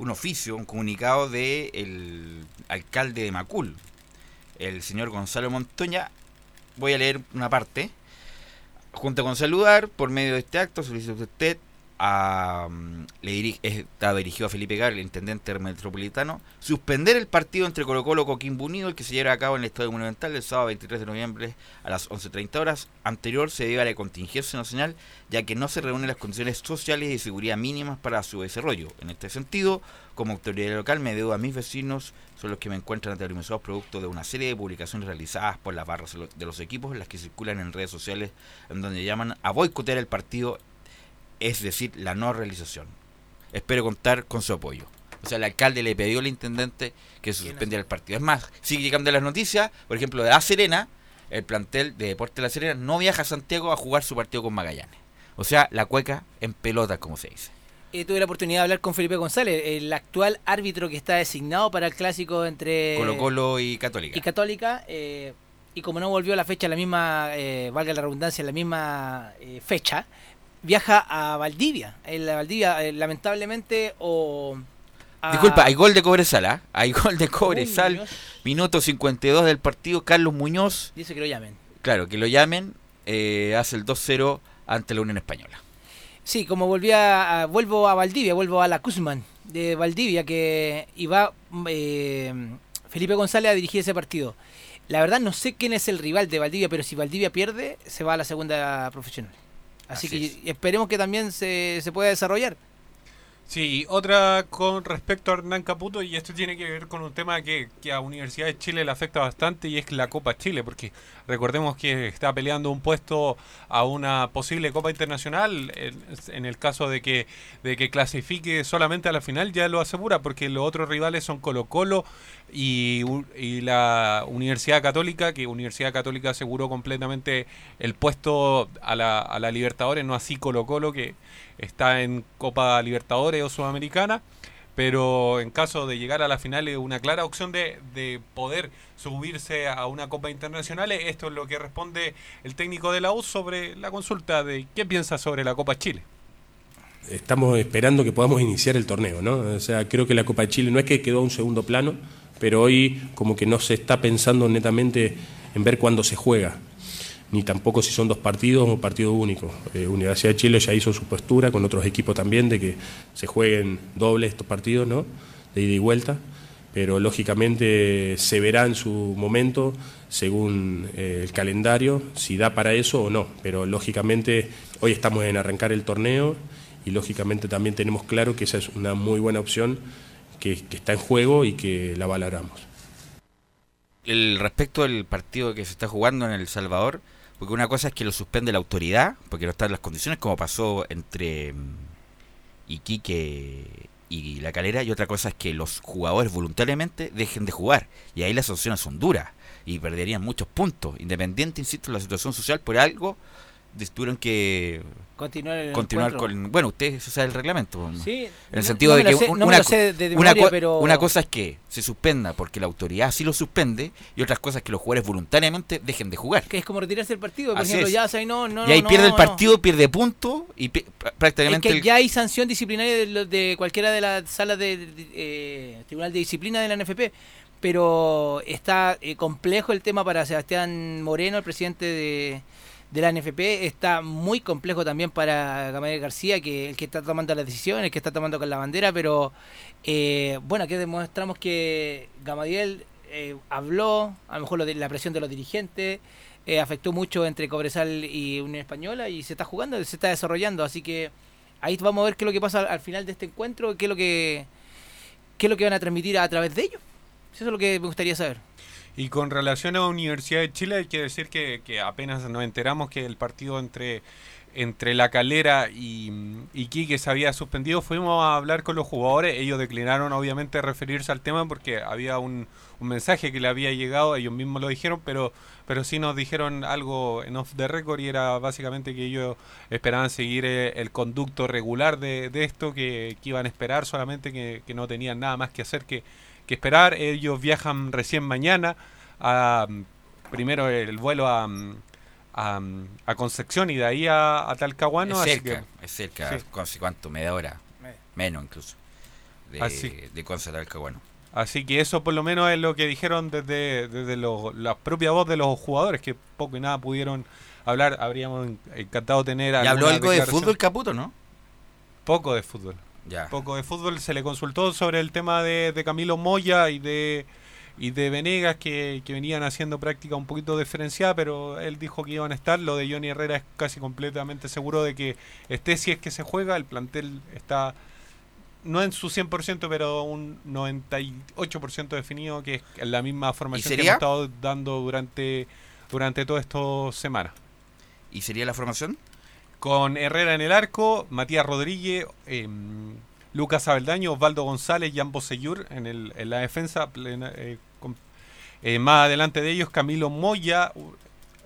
un oficio, un comunicado del el alcalde de Macul, el señor Gonzalo Montoña. Voy a leer una parte. Junto con saludar, por medio de este acto, solicito usted a, mm, le diri- está dirigido a Felipe Gar, el intendente metropolitano, suspender el partido entre Colo Colo y Coquimbo Unido, el que se llevará a cabo en el Estadio Monumental el sábado 23 de noviembre a las 11.30 horas. Anterior se debe a la contingencia nacional, ya que no se reúnen las condiciones sociales y de seguridad mínimas para su desarrollo. En este sentido, como autoridad local, me debo a mis vecinos, son los que me encuentran aterrorizados producto de una serie de publicaciones realizadas por las barras de los equipos, las que circulan en redes sociales, en donde llaman a boicotear el partido es decir, la no realización. Espero contar con su apoyo. O sea, el alcalde le pidió al intendente que se suspendiera el partido. Es más, sigue llegando las noticias, por ejemplo, de La Serena, el plantel de Deporte de La Serena no viaja a Santiago a jugar su partido con Magallanes. O sea, la cueca en pelota, como se dice. Eh, tuve la oportunidad de hablar con Felipe González, el actual árbitro que está designado para el clásico entre Colo Colo y Católica. y Católica. eh, y como no volvió a la fecha, la misma, eh, valga la redundancia, la misma fecha, viaja a Valdivia. En la Valdivia, eh, lamentablemente, o. a- Disculpa, hay gol de Cobresal, ¿ah? Hay gol de Cobresal. Muñoz. Minuto 52 del partido. Carlos Muñoz, Dice que lo llamen. claro, que lo llamen, eh, hace el 2-0 ante la Unión Española. Sí, como volví a, a- vuelvo a Valdivia, vuelvo a la Kuzman de Valdivia, que iba eh, Felipe González a dirigir ese partido. La verdad no sé quién es el rival de Valdivia, pero si Valdivia pierde, se va a la segunda profesional. Así, Así que esperemos que también se, se pueda desarrollar. Sí, otra con respecto a Hernán Caputo, y esto tiene que ver con un tema que, que a Universidad de Chile le afecta bastante, y es la Copa Chile, porque recordemos que está peleando un puesto a una posible Copa Internacional, en, en el caso de que, de que clasifique solamente a la final, ya lo asegura, porque los otros rivales son Colo Colo y, la Universidad Católica, que Universidad Católica aseguró completamente el puesto a la, a la Libertadores, no así Colo Colo, que está en Copa Libertadores o Sudamericana, pero en caso de llegar a la final es una clara opción de, de poder subirse a una Copa Internacional. Esto es lo que responde el técnico de la U sobre la consulta de qué piensa sobre la Copa Chile. Estamos esperando que podamos iniciar el torneo, ¿no? O sea, creo que la Copa de Chile no es que quedó a un segundo plano, pero hoy como que no se está pensando netamente en ver cuándo se juega, ni tampoco si son dos partidos o partido único. Eh, Universidad de Chile ya hizo su postura con otros equipos también de que se jueguen dobles estos partidos, ¿no? De ida y vuelta, pero lógicamente se verá en su momento según eh, el calendario si da para eso o no, pero lógicamente hoy estamos en arrancar el torneo y lógicamente también tenemos claro que esa es una muy buena opción que, está en juego y que la valoramos. El respecto del partido que se está jugando en El Salvador, porque una cosa es que lo suspende la autoridad, porque no están las condiciones, como pasó entre mm, Iquique y La Calera, y otra cosa es que los jugadores voluntariamente dejen de jugar, y ahí las sanciones son duras, y perderían muchos puntos, independiente, insisto, de la situación social, por algo tuvieron que Continuar el continuar con bueno usted se sabe el reglamento Sí, en no- el sentido no de que sé- un- no una, de- una memoria, pero- una cosa es que se suspenda porque la autoridad sí lo suspende y otras cosas que los jugadores voluntariamente dejen de jugar. Que es como retirarse del partido, por Así ejemplo, es. ya, o sea, no, no, y ahí pierde el partido pierde punto y pi- Es prácticamente que el- ya hay sanción disciplinaria de, de cualquiera de las salas de, de- eh, Tribunal de Disciplina de la NFP, pero está eh, complejo el tema para Sebastián Moreno, el presidente de, de la NFP, está muy complejo también para Gamaliel García, que el que está tomando las decisiones, el que está tomando con la bandera, pero eh, bueno, aquí demostramos que Gamaliel eh, habló, a lo mejor lo de la presión de los dirigentes, eh, afectó mucho entre Cobresal y Unión Española y se está jugando, se está desarrollando, así que ahí vamos a ver qué es lo que pasa al, al final de este encuentro, qué es lo que qué es lo que van a transmitir a través de ellos. Eso es lo que me gustaría saber. Y con relación a Universidad de Chile, hay que decir que, que apenas nos enteramos que el partido entre, entre La Calera y, y Quique se había suspendido, fuimos a hablar con los jugadores. Ellos declinaron, obviamente, referirse al tema porque había un, un mensaje que le había llegado, ellos mismos lo dijeron, pero, pero sí nos dijeron algo en off the record y era básicamente que ellos esperaban seguir eh, el conducto regular de, de esto, que, que iban a esperar solamente, que, que no tenían nada más que hacer que que esperar. Ellos viajan recién mañana. A, primero el vuelo a, a, a Concepción y de ahí a, a Talcahuano. es así cerca que- es cerca sí. ¿cuánto? media hora menos incluso de, Así. de Conce a Talcahuano Así que eso por lo menos es lo que dijeron desde, desde lo- la propia voz de los jugadores, que poco y nada pudieron hablar. Habríamos en- encantado tener ¿Y habló algo de fútbol Caputo, no? Poco de fútbol. Ya. Poco de fútbol. Se le consultó sobre el tema de, de Camilo Moya y de y de Venegas que, que venían haciendo práctica un poquito diferenciada, pero él dijo que iban a estar. Lo de Johnny Herrera es casi completamente seguro de que esté si es que se juega. El plantel está no en su 100%, pero un 98% definido, que es la misma formación que hemos estado dando durante, durante todas estas semanas. ¿Y sería la formación? Con Herrera en el arco, Matías Rodríguez, eh, Lucas Abeldaño, Osvaldo González y ambos Seyur en, el, en la defensa. plena- eh, con- eh, más adelante de ellos, Camilo Moya.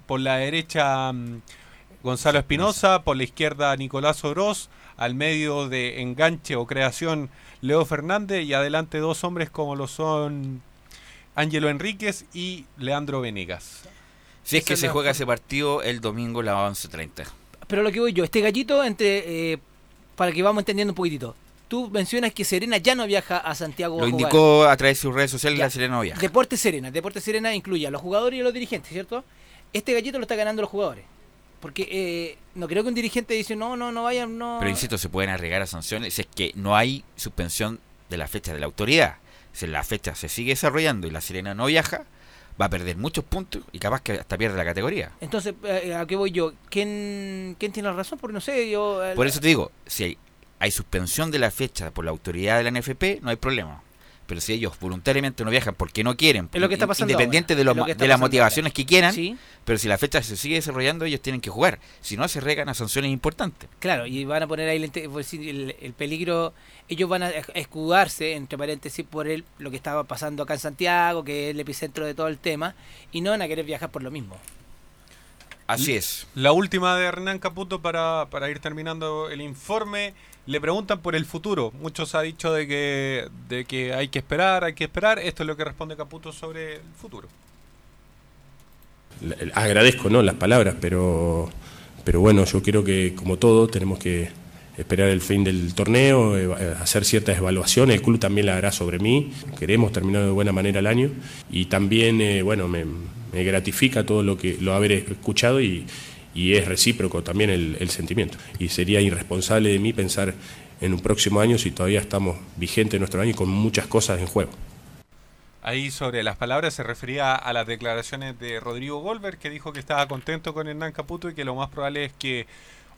Por la derecha, mm, Gonzalo Espinosa. Por la izquierda, Nicolás Oroz. Al medio de enganche o creación, Leo Fernández. Y adelante dos hombres como lo son Ángelo Enríquez y Leandro Venegas. Si es que se juega ese partido el domingo a las 11.30. Pero lo que voy yo, este gallito entre... eh, para que vamos entendiendo un poquitito. Tú mencionas que Serena ya no viaja a Santiago Lo a indicó a través de sus redes sociales Ya. la Serena Viaja. Deporte Serena. Deporte Serena incluye a los jugadores y a los dirigentes, ¿cierto? Este gallito lo está ganando los jugadores. Porque eh, no creo que un dirigente dice, no, no, no vayan, no... Pero insisto, se pueden arriesgar a sanciones es que no hay suspensión de la fecha de la autoridad. Si la fecha se sigue desarrollando y la Serena no viaja, va a perder muchos puntos y capaz que hasta pierde la categoría. Entonces, eh, ¿a qué voy yo? ¿Quién, quién tiene la razón? Porque no sé, yo... eh, Por eso te digo, si hay, hay suspensión de la fecha por la autoridad de la NFP, no hay problema. Pero si ellos voluntariamente no viajan porque no quieren, Es lo que está pasando independiente ahora, de, lo es lo ma- que está de las motivaciones que quieran, Sí. pero si la fecha se sigue desarrollando, ellos tienen que jugar. Si no, se regan a sanciones importantes. Claro, y van a poner ahí el, decir, el, el peligro, ellos van a esc- escudarse, entre paréntesis, por el, lo que estaba pasando acá en Santiago, que es el epicentro de todo el tema, y no van a querer viajar por lo mismo. Así es. La última de Hernán Caputo para, para ir terminando el informe. Le preguntan por el futuro. Muchos ha dicho de que, de que hay que esperar, hay que esperar. Esto es lo que responde Caputo sobre el futuro. Agradezco ¿no? las palabras, pero, pero bueno, yo creo que como todo tenemos que esperar el fin del torneo, eh, hacer ciertas evaluaciones, el club también la hará sobre mí, queremos terminar de buena manera el año y también, eh, bueno, me, me gratifica todo lo que lo haber escuchado y, y es recíproco también el, sentimiento. Y sería irresponsable de mí pensar en un próximo año si todavía estamos vigentes en nuestro año y con muchas cosas en juego. Ahí sobre las palabras se refería a las declaraciones de Rodrigo Goldberg, que dijo que estaba contento con Hernán Caputo y que lo más probable es que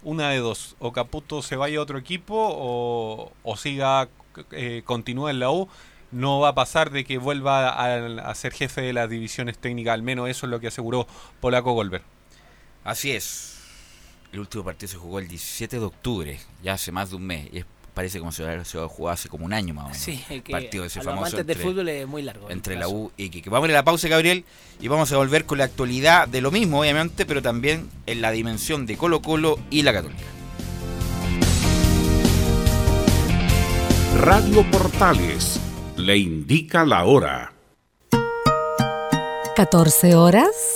una de dos, o Caputo se vaya a otro equipo o, siga, eh, continúe en la U. No va a pasar de que vuelva a, ser jefe de las divisiones técnicas, al menos eso es lo que aseguró Polaco Goldberg. Así es. El último partido se jugó el 17 de octubre, ya hace más de un mes. Y es- parece como si se hubiera jugado hace como un año más o menos. Sí, es que partido ese a los famoso amantes del entre- fútbol es muy largo. el entre la plazo. U y Iquique. Vamos a ir a la pausa, Gabriel, y vamos a volver con la actualidad de lo mismo, obviamente, pero también en la dimensión de Colo Colo y la Católica. Radio Portales le indica la hora. 14 horas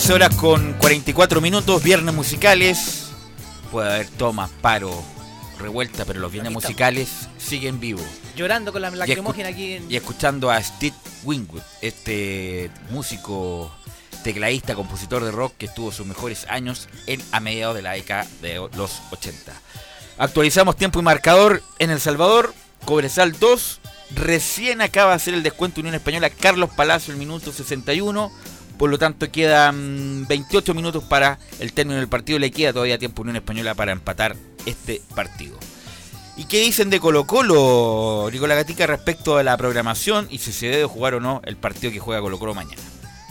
14 horas con 44 minutos, viernes musicales. Puede haber tomas, paro, revuelta, pero los viernes musicales siguen vivos. Llorando con la lacrimógena aquí en... y escuchando a Steve Wingwood, este músico, tecladista, compositor de rock que tuvo sus mejores años en, a mediados de la década de los 80. Actualizamos tiempo y marcador en El Salvador. Cobresal 2. Recién acaba de hacer el descuento Unión Española Carlos Palacio el minuto 61. Por lo tanto quedan 28 minutos para el término del partido. Le queda todavía tiempo a Unión Española para empatar este partido. ¿Y qué dicen de Colo Colo, Nicolás Gatica, respecto a la programación y si se debe jugar o no el partido que juega Colo Colo mañana?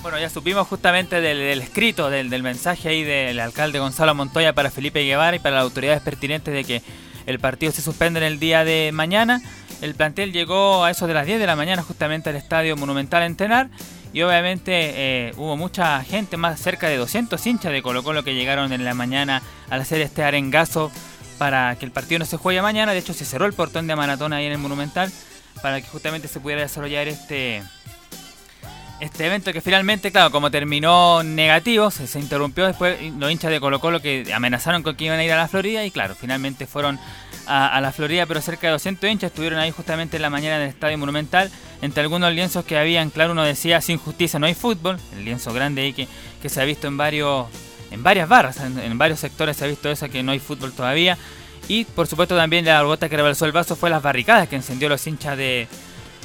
Bueno, ya supimos justamente del, escrito, del, mensaje ahí del alcalde Gonzalo Montoya para Felipe Guevara y para las autoridades pertinentes de que el partido se suspende en el día de mañana. El plantel llegó a eso de las 10 de la mañana justamente al Estadio Monumental en Tenar y obviamente eh, hubo mucha gente, más cerca de 200 hinchas de Colo Colo que llegaron en la mañana al hacer este arengazo para que el partido no se juegue mañana. De hecho, se cerró el portón de maratón ahí en el Monumental para que justamente se pudiera desarrollar este, este evento que finalmente, claro, como terminó negativo, se, interrumpió después los hinchas de Colo Colo que amenazaron con que iban a ir a la Florida y claro, finalmente fueron a, a la Florida, pero cerca de 200 hinchas estuvieron ahí justamente en la mañana en el Estadio Monumental, entre algunos lienzos que habían, claro, uno decía, sin justicia no hay fútbol, el lienzo grande ahí que, que se ha visto en varios en varias barras, en, en varios sectores se ha visto eso, que no hay fútbol todavía. Y por supuesto también la gota que rebalsó el vaso fue las barricadas que encendió los hinchas de,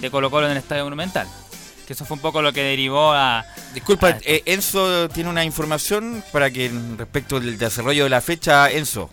de Colo Colo en el Estadio Monumental. Que eso fue un poco lo que derivó a... Disculpa, a- eh, Enzo tiene una información para que respecto del desarrollo de la fecha, Enzo.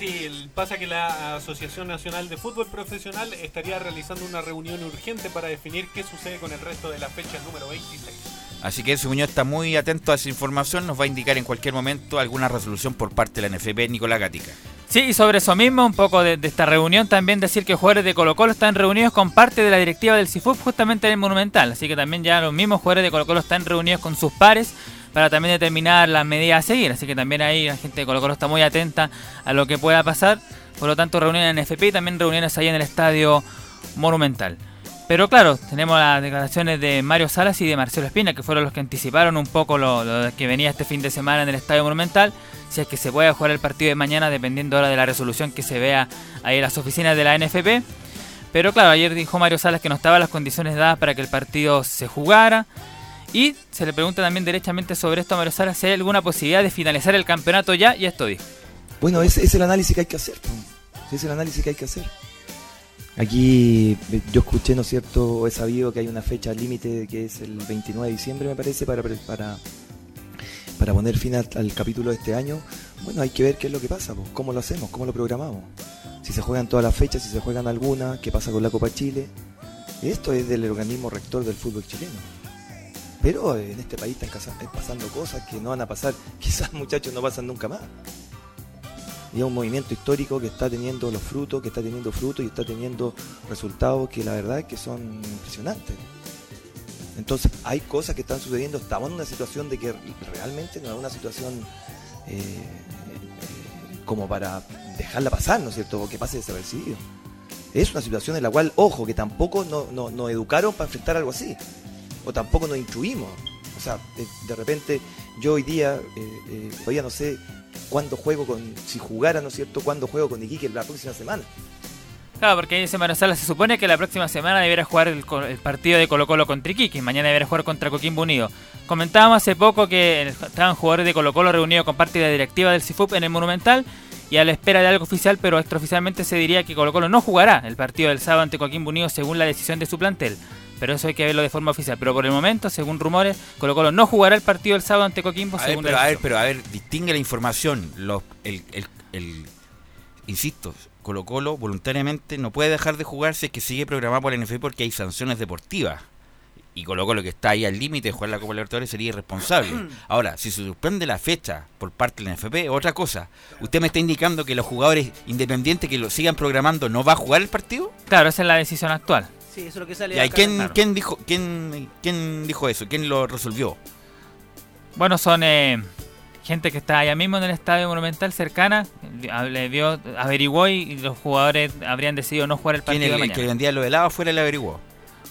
Sí, pasa que la Asociación Nacional de Fútbol Profesional estaría realizando una reunión urgente para definir qué sucede con el resto de la fecha número 26. Así que Enzo Muñoz está muy atento a esa información, nos va a indicar en cualquier momento alguna resolución por parte de la NFP Nicolás Gatica. Sí, y sobre eso mismo, un poco de, de esta reunión, también decir que jugadores de Colo Colo están reunidos con parte de la directiva del CIFUP justamente en el Monumental. Así que también ya los mismos jugadores de Colo Colo están reunidos con sus pares para también determinar las medidas a seguir. Así que también ahí la gente de Colo Colo está muy atenta a lo que pueda pasar. Por lo tanto, reuniones en NFP y también reuniones ahí en el Estadio Monumental. Pero claro, tenemos las declaraciones de Mario Salas y de Marcelo Espina, que fueron los que anticiparon un poco lo, lo que venía este fin de semana en el Estadio Monumental. Si es que se puede jugar el partido de mañana, dependiendo ahora de la resolución que se vea ahí en las oficinas de la NFP. Pero claro, ayer dijo Mario Salas que no estaban las condiciones dadas para que el partido se jugara. Y se le pregunta también derechamente sobre esto a Mario si hay alguna posibilidad de finalizar el campeonato ya, y esto. Bueno, ese es el análisis que hay que hacer. es el análisis que hay que hacer. Aquí eh, yo escuché, ¿no es cierto? He sabido que hay una fecha límite que es el 29 de diciembre, me parece, para, para, para poner fin al, capítulo de este año. Bueno, hay que ver qué es lo que pasa, po, cómo lo hacemos, cómo lo programamos. Si se juegan todas las fechas, si se juegan algunas, qué pasa con la Copa Chile. Esto es del organismo rector del fútbol chileno. Pero en este país están eh, pasando cosas que no van a pasar, quizás muchachos no pasan nunca más. Y es un movimiento histórico que está teniendo los frutos, que está teniendo frutos y está teniendo resultados que la verdad es que son impresionantes. Entonces hay cosas que están sucediendo, estamos en una situación de que realmente no es una situación eh, eh, como para dejarla pasar, ¿no es cierto? O que pase desapercibido. Es una situación en la cual, ojo, que tampoco nos no, nos educaron para enfrentar algo así. O tampoco nos instruimos. O sea, de, repente yo hoy día, eh, eh, todavía no sé cuándo juego con, si jugara, ¿no es cierto?, cuándo juego con Iquique la próxima semana. Claro, porque ahí dice Mario Salas, se supone que la próxima semana deberá jugar el partido de Colo Colo contra Iquique, mañana deberá jugar contra Coquimbo Unido. Comentábamos hace poco que estaban jugadores de Colo Colo reunidos con parte de la directiva del CIFUP en el Monumental y a la espera de algo oficial, pero extraoficialmente se diría que Colo Colo no jugará el partido del sábado ante Coquimbo Unido según la decisión de su plantel. Pero eso hay que verlo de forma oficial. Pero por el momento, según rumores, Colo Colo no jugará el partido del sábado ante Coquimbo A ver, pero a ver, pero a ver, distingue la información. Los, el, el, el- insisto, Colo Colo voluntariamente no puede dejar de jugar si es que sigue programado por la NFP porque hay sanciones deportivas. Y Colo Colo que está ahí al límite de jugar la Copa Libertadores sería irresponsable. Ahora, si se suspende la fecha por parte de la NFP, otra cosa. ¿Usted me está indicando que los jugadores independientes que lo sigan programando no va a jugar el partido? Claro, esa es la decisión actual. Sí, eso es lo que sale ¿Y acá. quién, Claro. quién dijo quién, quién dijo eso? ¿Quién lo resolvió? Bueno, son eh, gente que está allá mismo en el estadio monumental cercana, eh, le vio, averiguó y los jugadores habrían decidido no jugar el ¿Quién partido el, de el que mañana. vendía lo helado fuera el averiguó?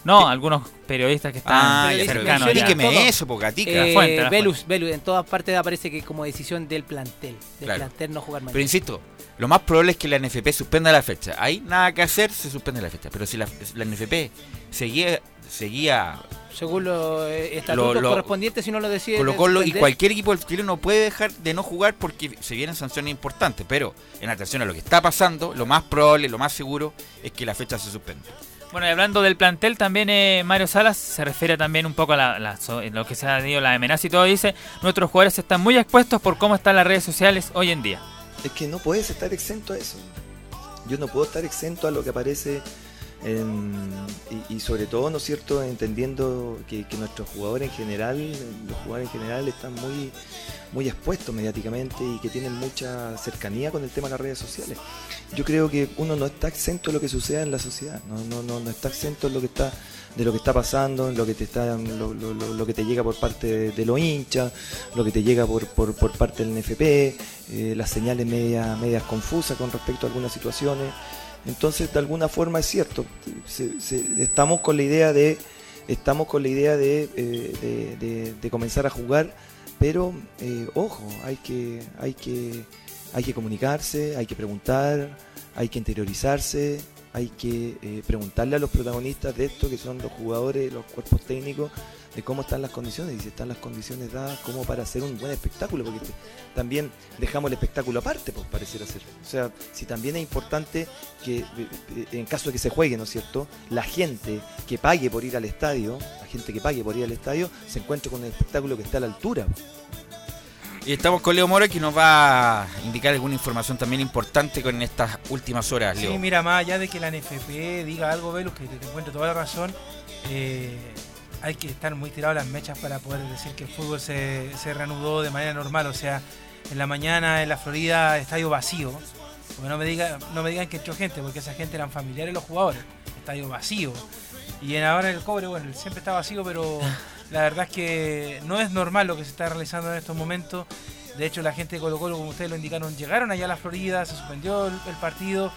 No, algunos periodistas que están Ah, cercanos. explíqueme eso, po, Gatica. La Eh, fuente, Velus, Velus, en todas partes aparece que como decisión del plantel, del Claro. plantel no jugar mañana. Pero insisto, lo más probable es que la NFP suspenda la fecha. Hay nada que hacer, se suspende la fecha. Pero si la, la NFP seguía, seguía Según los eh, estatutos Lo- lo- correspondientes, si no lo decide. Colo Colo y cualquier equipo del chileno puede dejar de no jugar porque se vienen sanciones importantes. Pero en atención a lo que está pasando, lo más probable, lo más seguro es que la fecha se suspenda. Bueno, y hablando del plantel, también eh, Mario Salas se refiere también un poco a la- la- lo que se ha dio la amenaza y todo. Dice, nuestros jugadores están muy expuestos por cómo están las redes sociales hoy en día. Es que no puedes estar exento a eso. Yo no puedo estar exento a lo que aparece en- y, sobre todo, ¿no cierto?, entendiendo que, que nuestros jugadores en general, los jugadores en general están muy, muy expuestos mediáticamente y que tienen mucha cercanía con el tema de las redes sociales. Yo creo que uno no está exento de lo que suceda en la sociedad, no, no, no, no está exento de lo que está de lo que está pasando, lo que te está, lo- lo- lo que te llega por parte de, de los hinchas, lo que te llega por, por, por parte del NFP, eh, las señales medias, medias confusas con respecto a algunas situaciones. Entonces, de alguna forma es cierto, estamos con la idea de estamos con la idea de, eh, de comenzar a jugar, pero eh, ojo, hay que, hay que hay que comunicarse, hay que preguntar, hay que interiorizarse, hay que eh, preguntarle a los protagonistas de esto, que son los jugadores, los cuerpos técnicos, de cómo están las condiciones y si están las condiciones dadas como para hacer un buen espectáculo, porque te- también dejamos el espectáculo aparte, pues pareciera ser. O sea, si también es importante que, eh, eh, en caso de que se juegue, ¿no es cierto?, la gente que pague por ir al estadio, la gente que pague por ir al estadio, se encuentre con el espectáculo que está a la altura. Y estamos con Leo Mora que nos va a indicar alguna información también importante con estas últimas horas, Leo. Sí, mira, más allá de que la NFP diga algo, Velus, que te encuentro toda la razón, eh, hay que estar muy tirados las mechas para poder decir que el fútbol se, se reanudó de manera normal. O sea, en la mañana en la Florida, estadio vacío. Porque no me, diga, no me digan que entró gente, porque esa gente eran familiares los jugadores. Estadio vacío. Y en ahora en el cobre, bueno, siempre está vacío, pero la verdad es que no es normal lo que se está realizando en estos momentos. De hecho, la gente de Colo Colo, como ustedes lo indicaron, llegaron allá a la Florida, se suspendió el, el partido,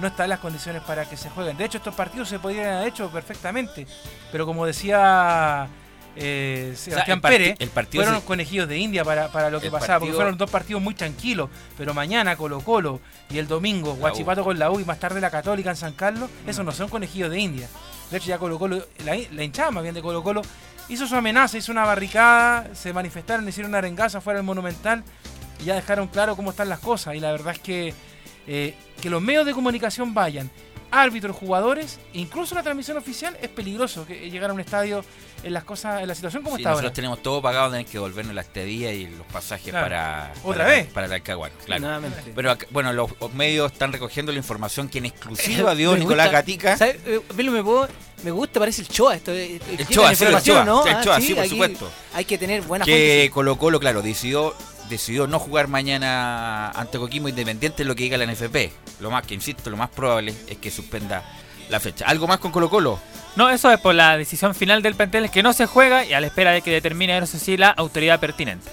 no están las condiciones para que se jueguen. De hecho, estos partidos se podrían haber hecho perfectamente, pero como decía eh, Sebastián Pérez, el partido fueron se- conejillos de India para, para lo que El pasaba, porque fueron dos partidos muy tranquilos, pero mañana Colo Colo y el domingo Guachipato con la U y más tarde la Católica en San Carlos, esos no son conejillos de India. De hecho, ya Colo Colo, la, la hinchada más bien de Colo Colo, hizo su amenaza, hizo una barricada, se manifestaron, hicieron una arengaza fuera del Monumental y ya dejaron claro cómo están las cosas. Y la verdad es que eh, que los medios de comunicación vayan, árbitros, jugadores, incluso la transmisión oficial, es peligroso que llegar a un estadio en las cosas, en la situación como Sí, está nosotros ahora. tenemos todo pagado, tenemos que devolvernos la estadía y los pasajes Claro. para, ¿Otra para, vez? para Talcahuano, claro. Nuevamente. Pero acá- bueno, los, los medios están recogiendo la información que en exclusiva dio Me Nicolás gusta. Gatica. Eh, me, puedo- me gusta, parece el Choa. Esto, eh, El tiene Choa, la sí, el información, Choa, ¿no? el Ah, sí, por aquí supuesto. Hay que tener buena que Colo Colo, claro, decidió decidió no jugar mañana ante Coquimbo Independiente, lo que diga la NFP. Lo más que, insisto, lo más probable es que suspenda la fecha. ¿Algo más con Colo Colo? No, eso es por la decisión final del plantel es que no se juega y a la espera de que determine eso sí la autoridad pertinente.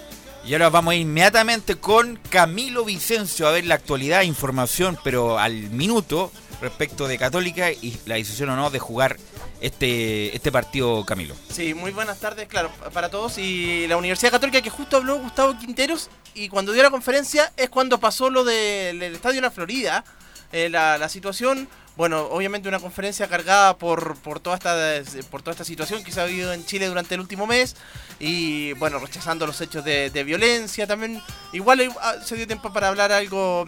Y ahora vamos inmediatamente con Camilo Vicencio a ver la actualidad, información, pero al minuto respecto de Católica y la decisión o no de jugar este, este partido, Camilo. Sí, muy buenas tardes, claro, para todos. Y la Universidad Católica que justo habló Gustavo Quinteros y cuando dio la conferencia es cuando pasó lo del del estadio en la Florida. Eh, la, la situación, bueno, obviamente una conferencia cargada por, por, toda esta, por toda esta situación que se ha vivido en Chile durante el último mes y bueno, rechazando los hechos de, violencia también. Igual eh, ah, se dio tiempo para hablar algo,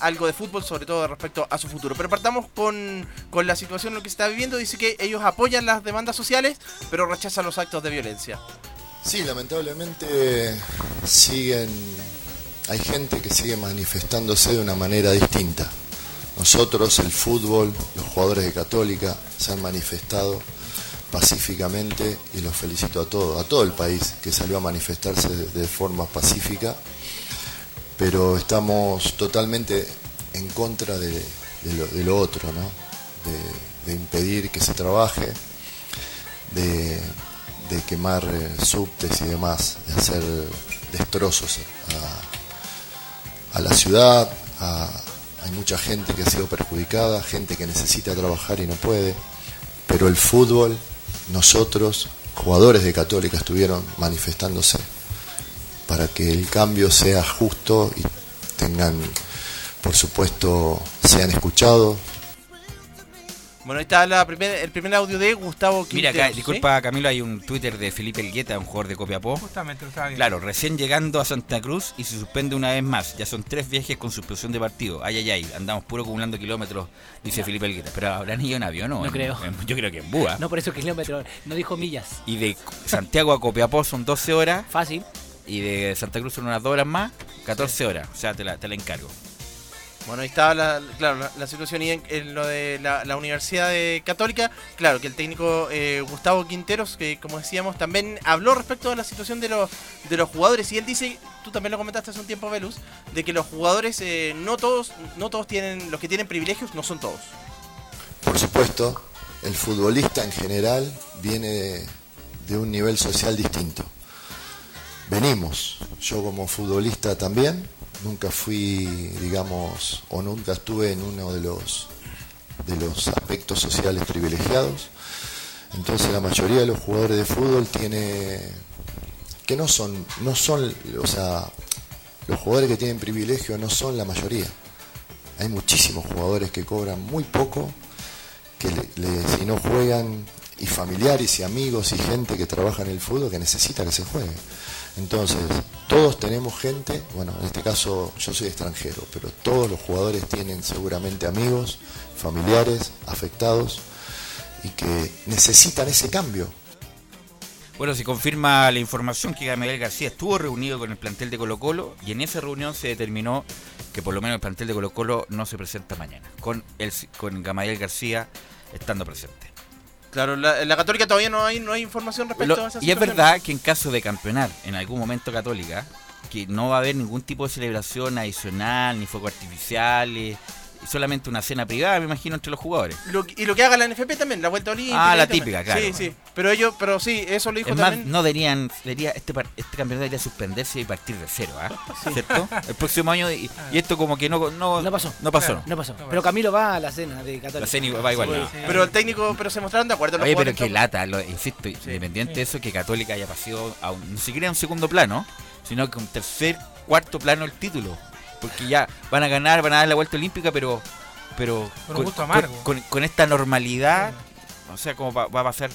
algo de fútbol, sobre todo respecto a su futuro. Pero partamos con, con la situación en lo que se está viviendo. Dice que ellos apoyan las demandas sociales, pero rechazan los actos de violencia. Sí, lamentablemente siguen, hay gente que sigue manifestándose de una manera distinta. Nosotros, el fútbol, los jugadores de Católica se han manifestado pacíficamente y los felicito a todo, a todo el país que salió a manifestarse de, forma pacífica, pero estamos totalmente en contra de, lo, otro, ¿no? de, impedir que se trabaje, de, de quemar eh, subtes y demás, de hacer destrozos a, a la ciudad, a- hay mucha gente que ha sido perjudicada, gente que necesita trabajar y no puede. pero el fútbol, nosotros, jugadores de Católica, estuvieron manifestándose para que el cambio sea justo y tengan, por supuesto, sean escuchados. Bueno, ahí está la primer- el primer audio de Gustavo Mira, acá, disculpa Camilo, hay un Twitter de Felipe Elgueta, un jugador de Copiapó. Justamente lo estaba viendo. Claro, recién llegando a Santa Cruz y se suspende una vez más. Ya son tres viajes con suspensión de partido. Ay, ay, ay, andamos puro acumulando kilómetros, dice Felipe Elgueta. Pero habrán ido en avión No en- creo. en- yo creo que en Búa. No por eso kilómetros, no dijo millas. Y de Santiago a Copiapó son 12 horas. Fácil. Y de Santa Cruz son unas 2 horas más, 14 horas. O sea, te la, te la encargo. Bueno, ahí estaba la, claro, la, situación y en, lo de la, Universidad de Católica. Claro, que el técnico eh, Gustavo Quinteros, que como decíamos, también habló respecto a la situación de los, de los jugadores. Y él dice, tú también lo comentaste hace un tiempo, Velus, de que los jugadores, eh, no todos no todos tienen, los que tienen privilegios, no son todos. Por supuesto, el futbolista en general viene de un nivel social distinto. Venimos, yo como futbolista también, nunca fui, digamos, o nunca estuve en uno de los de los aspectos sociales privilegiados. Entonces la mayoría de los jugadores de fútbol tiene que no son no son, o sea, los jugadores que tienen privilegio no son la mayoría. Hay muchísimos jugadores que cobran muy poco que le- si no juegan y familiares y amigos y gente que trabaja en el fútbol que necesita que se juegue. Entonces, todos tenemos gente, bueno, en este caso yo soy extranjero, pero todos los jugadores tienen seguramente amigos, familiares, afectados y que necesitan ese cambio. Bueno, se confirma la información que Gamaliel García estuvo reunido con el plantel de Colo Colo y en esa reunión se determinó que por lo menos el plantel de Colo Colo no se presenta mañana, con, el, con Gamaliel García estando presente. Claro, la, la Católica todavía no hay, no hay información respecto Lo- a esa y es verdad que en caso de campeonar en algún momento Católica, que no va a haber ningún tipo de celebración adicional, ni fuegos artificiales, solamente una cena privada, me imagino, entre los jugadores. Lo- y lo que haga la NFP también, la vuelta olímpica. Ah, la también. típica, claro. Sí, sí. Pero ellos, pero sí, eso lo dijo Es más, también. no deberían, debería, este, par- este campeonato debería suspenderse y partir de cero, ¿ah? ¿cierto? El próximo año, y, y esto como que no, no, No pasó. No pasó. No pasó. Pero Camilo va a la cena de Católica. La cena va igual. ¿no? Pero el técnico, pero se mostraron de acuerdo los Oye, pero ¿no? lata, lo, insisto, independiente de eso, que Católica haya pasado a un, ni siquiera a un segundo plano, sino que un tercer, cuarto plano el título. Porque ya van a ganar, van a dar la vuelta olímpica, pero pero Con un gusto amargo. con- con esta normalidad, o sea, como va, va a pasar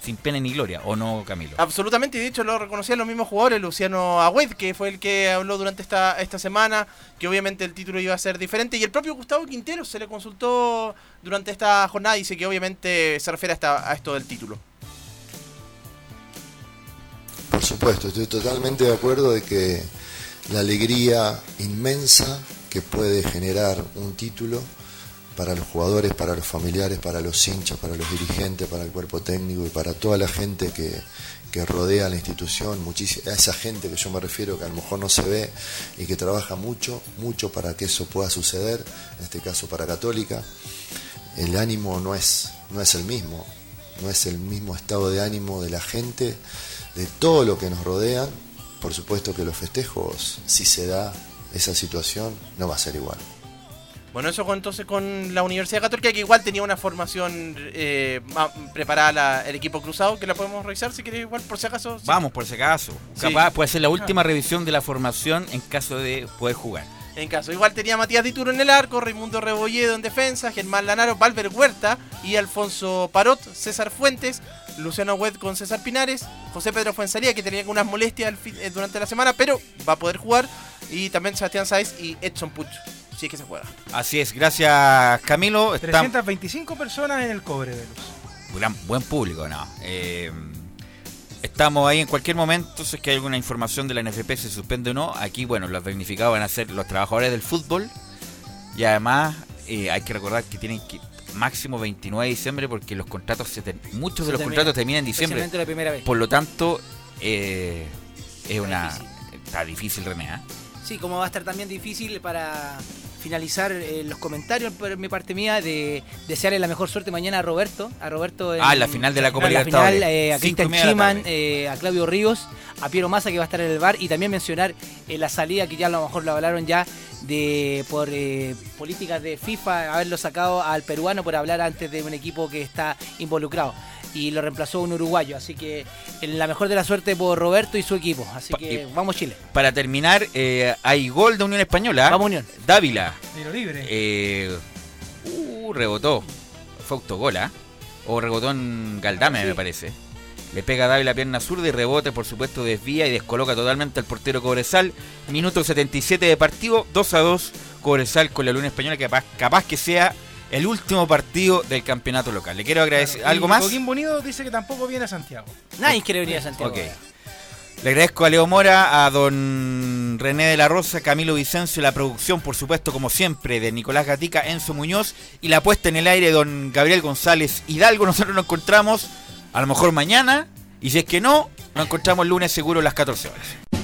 sin pena ni gloria, ¿o no, Camilo? Absolutamente, y de hecho lo reconocían los mismos jugadores, Luciano Agüed, que fue el que habló durante esta, esta semana, que obviamente el título iba a ser diferente, y el propio Gustavo Quintero se le consultó durante esta jornada, dice que obviamente se refiere a, esta- a esto del título. Por supuesto, estoy totalmente de acuerdo de que la alegría inmensa que puede generar un título para los jugadores, para los familiares, para los hinchas, para los dirigentes, para el cuerpo técnico y para toda la gente que, que rodea la institución, a esa gente que yo me refiero que a lo mejor no se ve y que trabaja mucho, mucho para que eso pueda suceder, en este caso para Católica, el ánimo no es, no es el mismo, no es el mismo estado de ánimo de la gente, de todo lo que nos rodea. Por supuesto que los festejos, si se da esa situación, no va a ser igual. Bueno, eso con, entonces con la Universidad Católica, que igual tenía una formación eh, preparada la- el equipo cruzado, que la podemos revisar si querés, igual por si acaso. sí. Vamos, por si acaso. Sí. Capaz puede ser la última revisión de la formación en caso de poder jugar. En caso, igual tenía Matías Dituro en el arco, Raimundo Rebolledo en defensa, Germán Lanaro, Valver Huerta y Alfonso Parot, César Fuentes, Luciano Wed con César Pinares, José Pedro Fuensalía, que tenía algunas molestias eh, durante la semana, pero va a poder jugar, y también Sebastián Sáez y Edson Puch, si es que se juega. Así es, gracias Camilo. Está 325 personas en el cobre, Velus. gran, buen público, ¿no? Eh, estamos ahí en cualquier momento, si es que hay alguna información de la NFP, se suspende o no. Aquí, bueno, los damnificados van a ser los trabajadores del fútbol. Y además eh, hay que recordar que tienen que máximo 29 de diciembre porque los contratos, se ter- muchos Se de los termina, contratos terminan en diciembre. especialmente la primera vez. Por lo tanto, eh, es una... Está difícil, René, ¿ah? Sí, como va a estar también difícil para finalizar eh, los comentarios por mi parte mía de desearle la mejor suerte mañana a Roberto. A Roberto en, Ah, la final de la Copa en la Libertadores. final, eh, a Cristian Chiman, eh, a Claudio Ríos, a Piero Massa que va a estar en el bar y también mencionar eh, la salida que ya a lo mejor lo hablaron ya de por políticas de FIFA haberlo sacado al peruano por hablar antes de un equipo que está involucrado y lo reemplazó un uruguayo así que en la mejor de la suerte por Roberto y su equipo así que vamos Chile Para terminar, eh, hay gol de Unión Española. Vamos, Unión. Dávila. Tiro libre. Eh, uh, rebotó. Fue autogola. O rebotó en Galdame, me parece. Le pega a Dávila pierna zurda y rebote, por supuesto, desvía y descoloca totalmente al portero Cobresal. Minuto 77 de partido, 2 a 2. Cobresal con la Luna Española, que capaz, capaz que sea el último partido del campeonato local. Le quiero agradecer. Claro, ¿Algo y más? Joaquín Bonito dice que tampoco viene a Santiago. nadie quiere venir a Santiago Ok. Le agradezco a Leo Mora, a don René de la Rosa, Camilo Vicencio, la producción, por supuesto, como siempre, de Nicolás Gatica, Enzo Muñoz y la puesta en el aire de don Gabriel González Hidalgo. Nosotros nos encontramos a lo mejor mañana y si es que no, nos encontramos el lunes seguro a las 14 horas.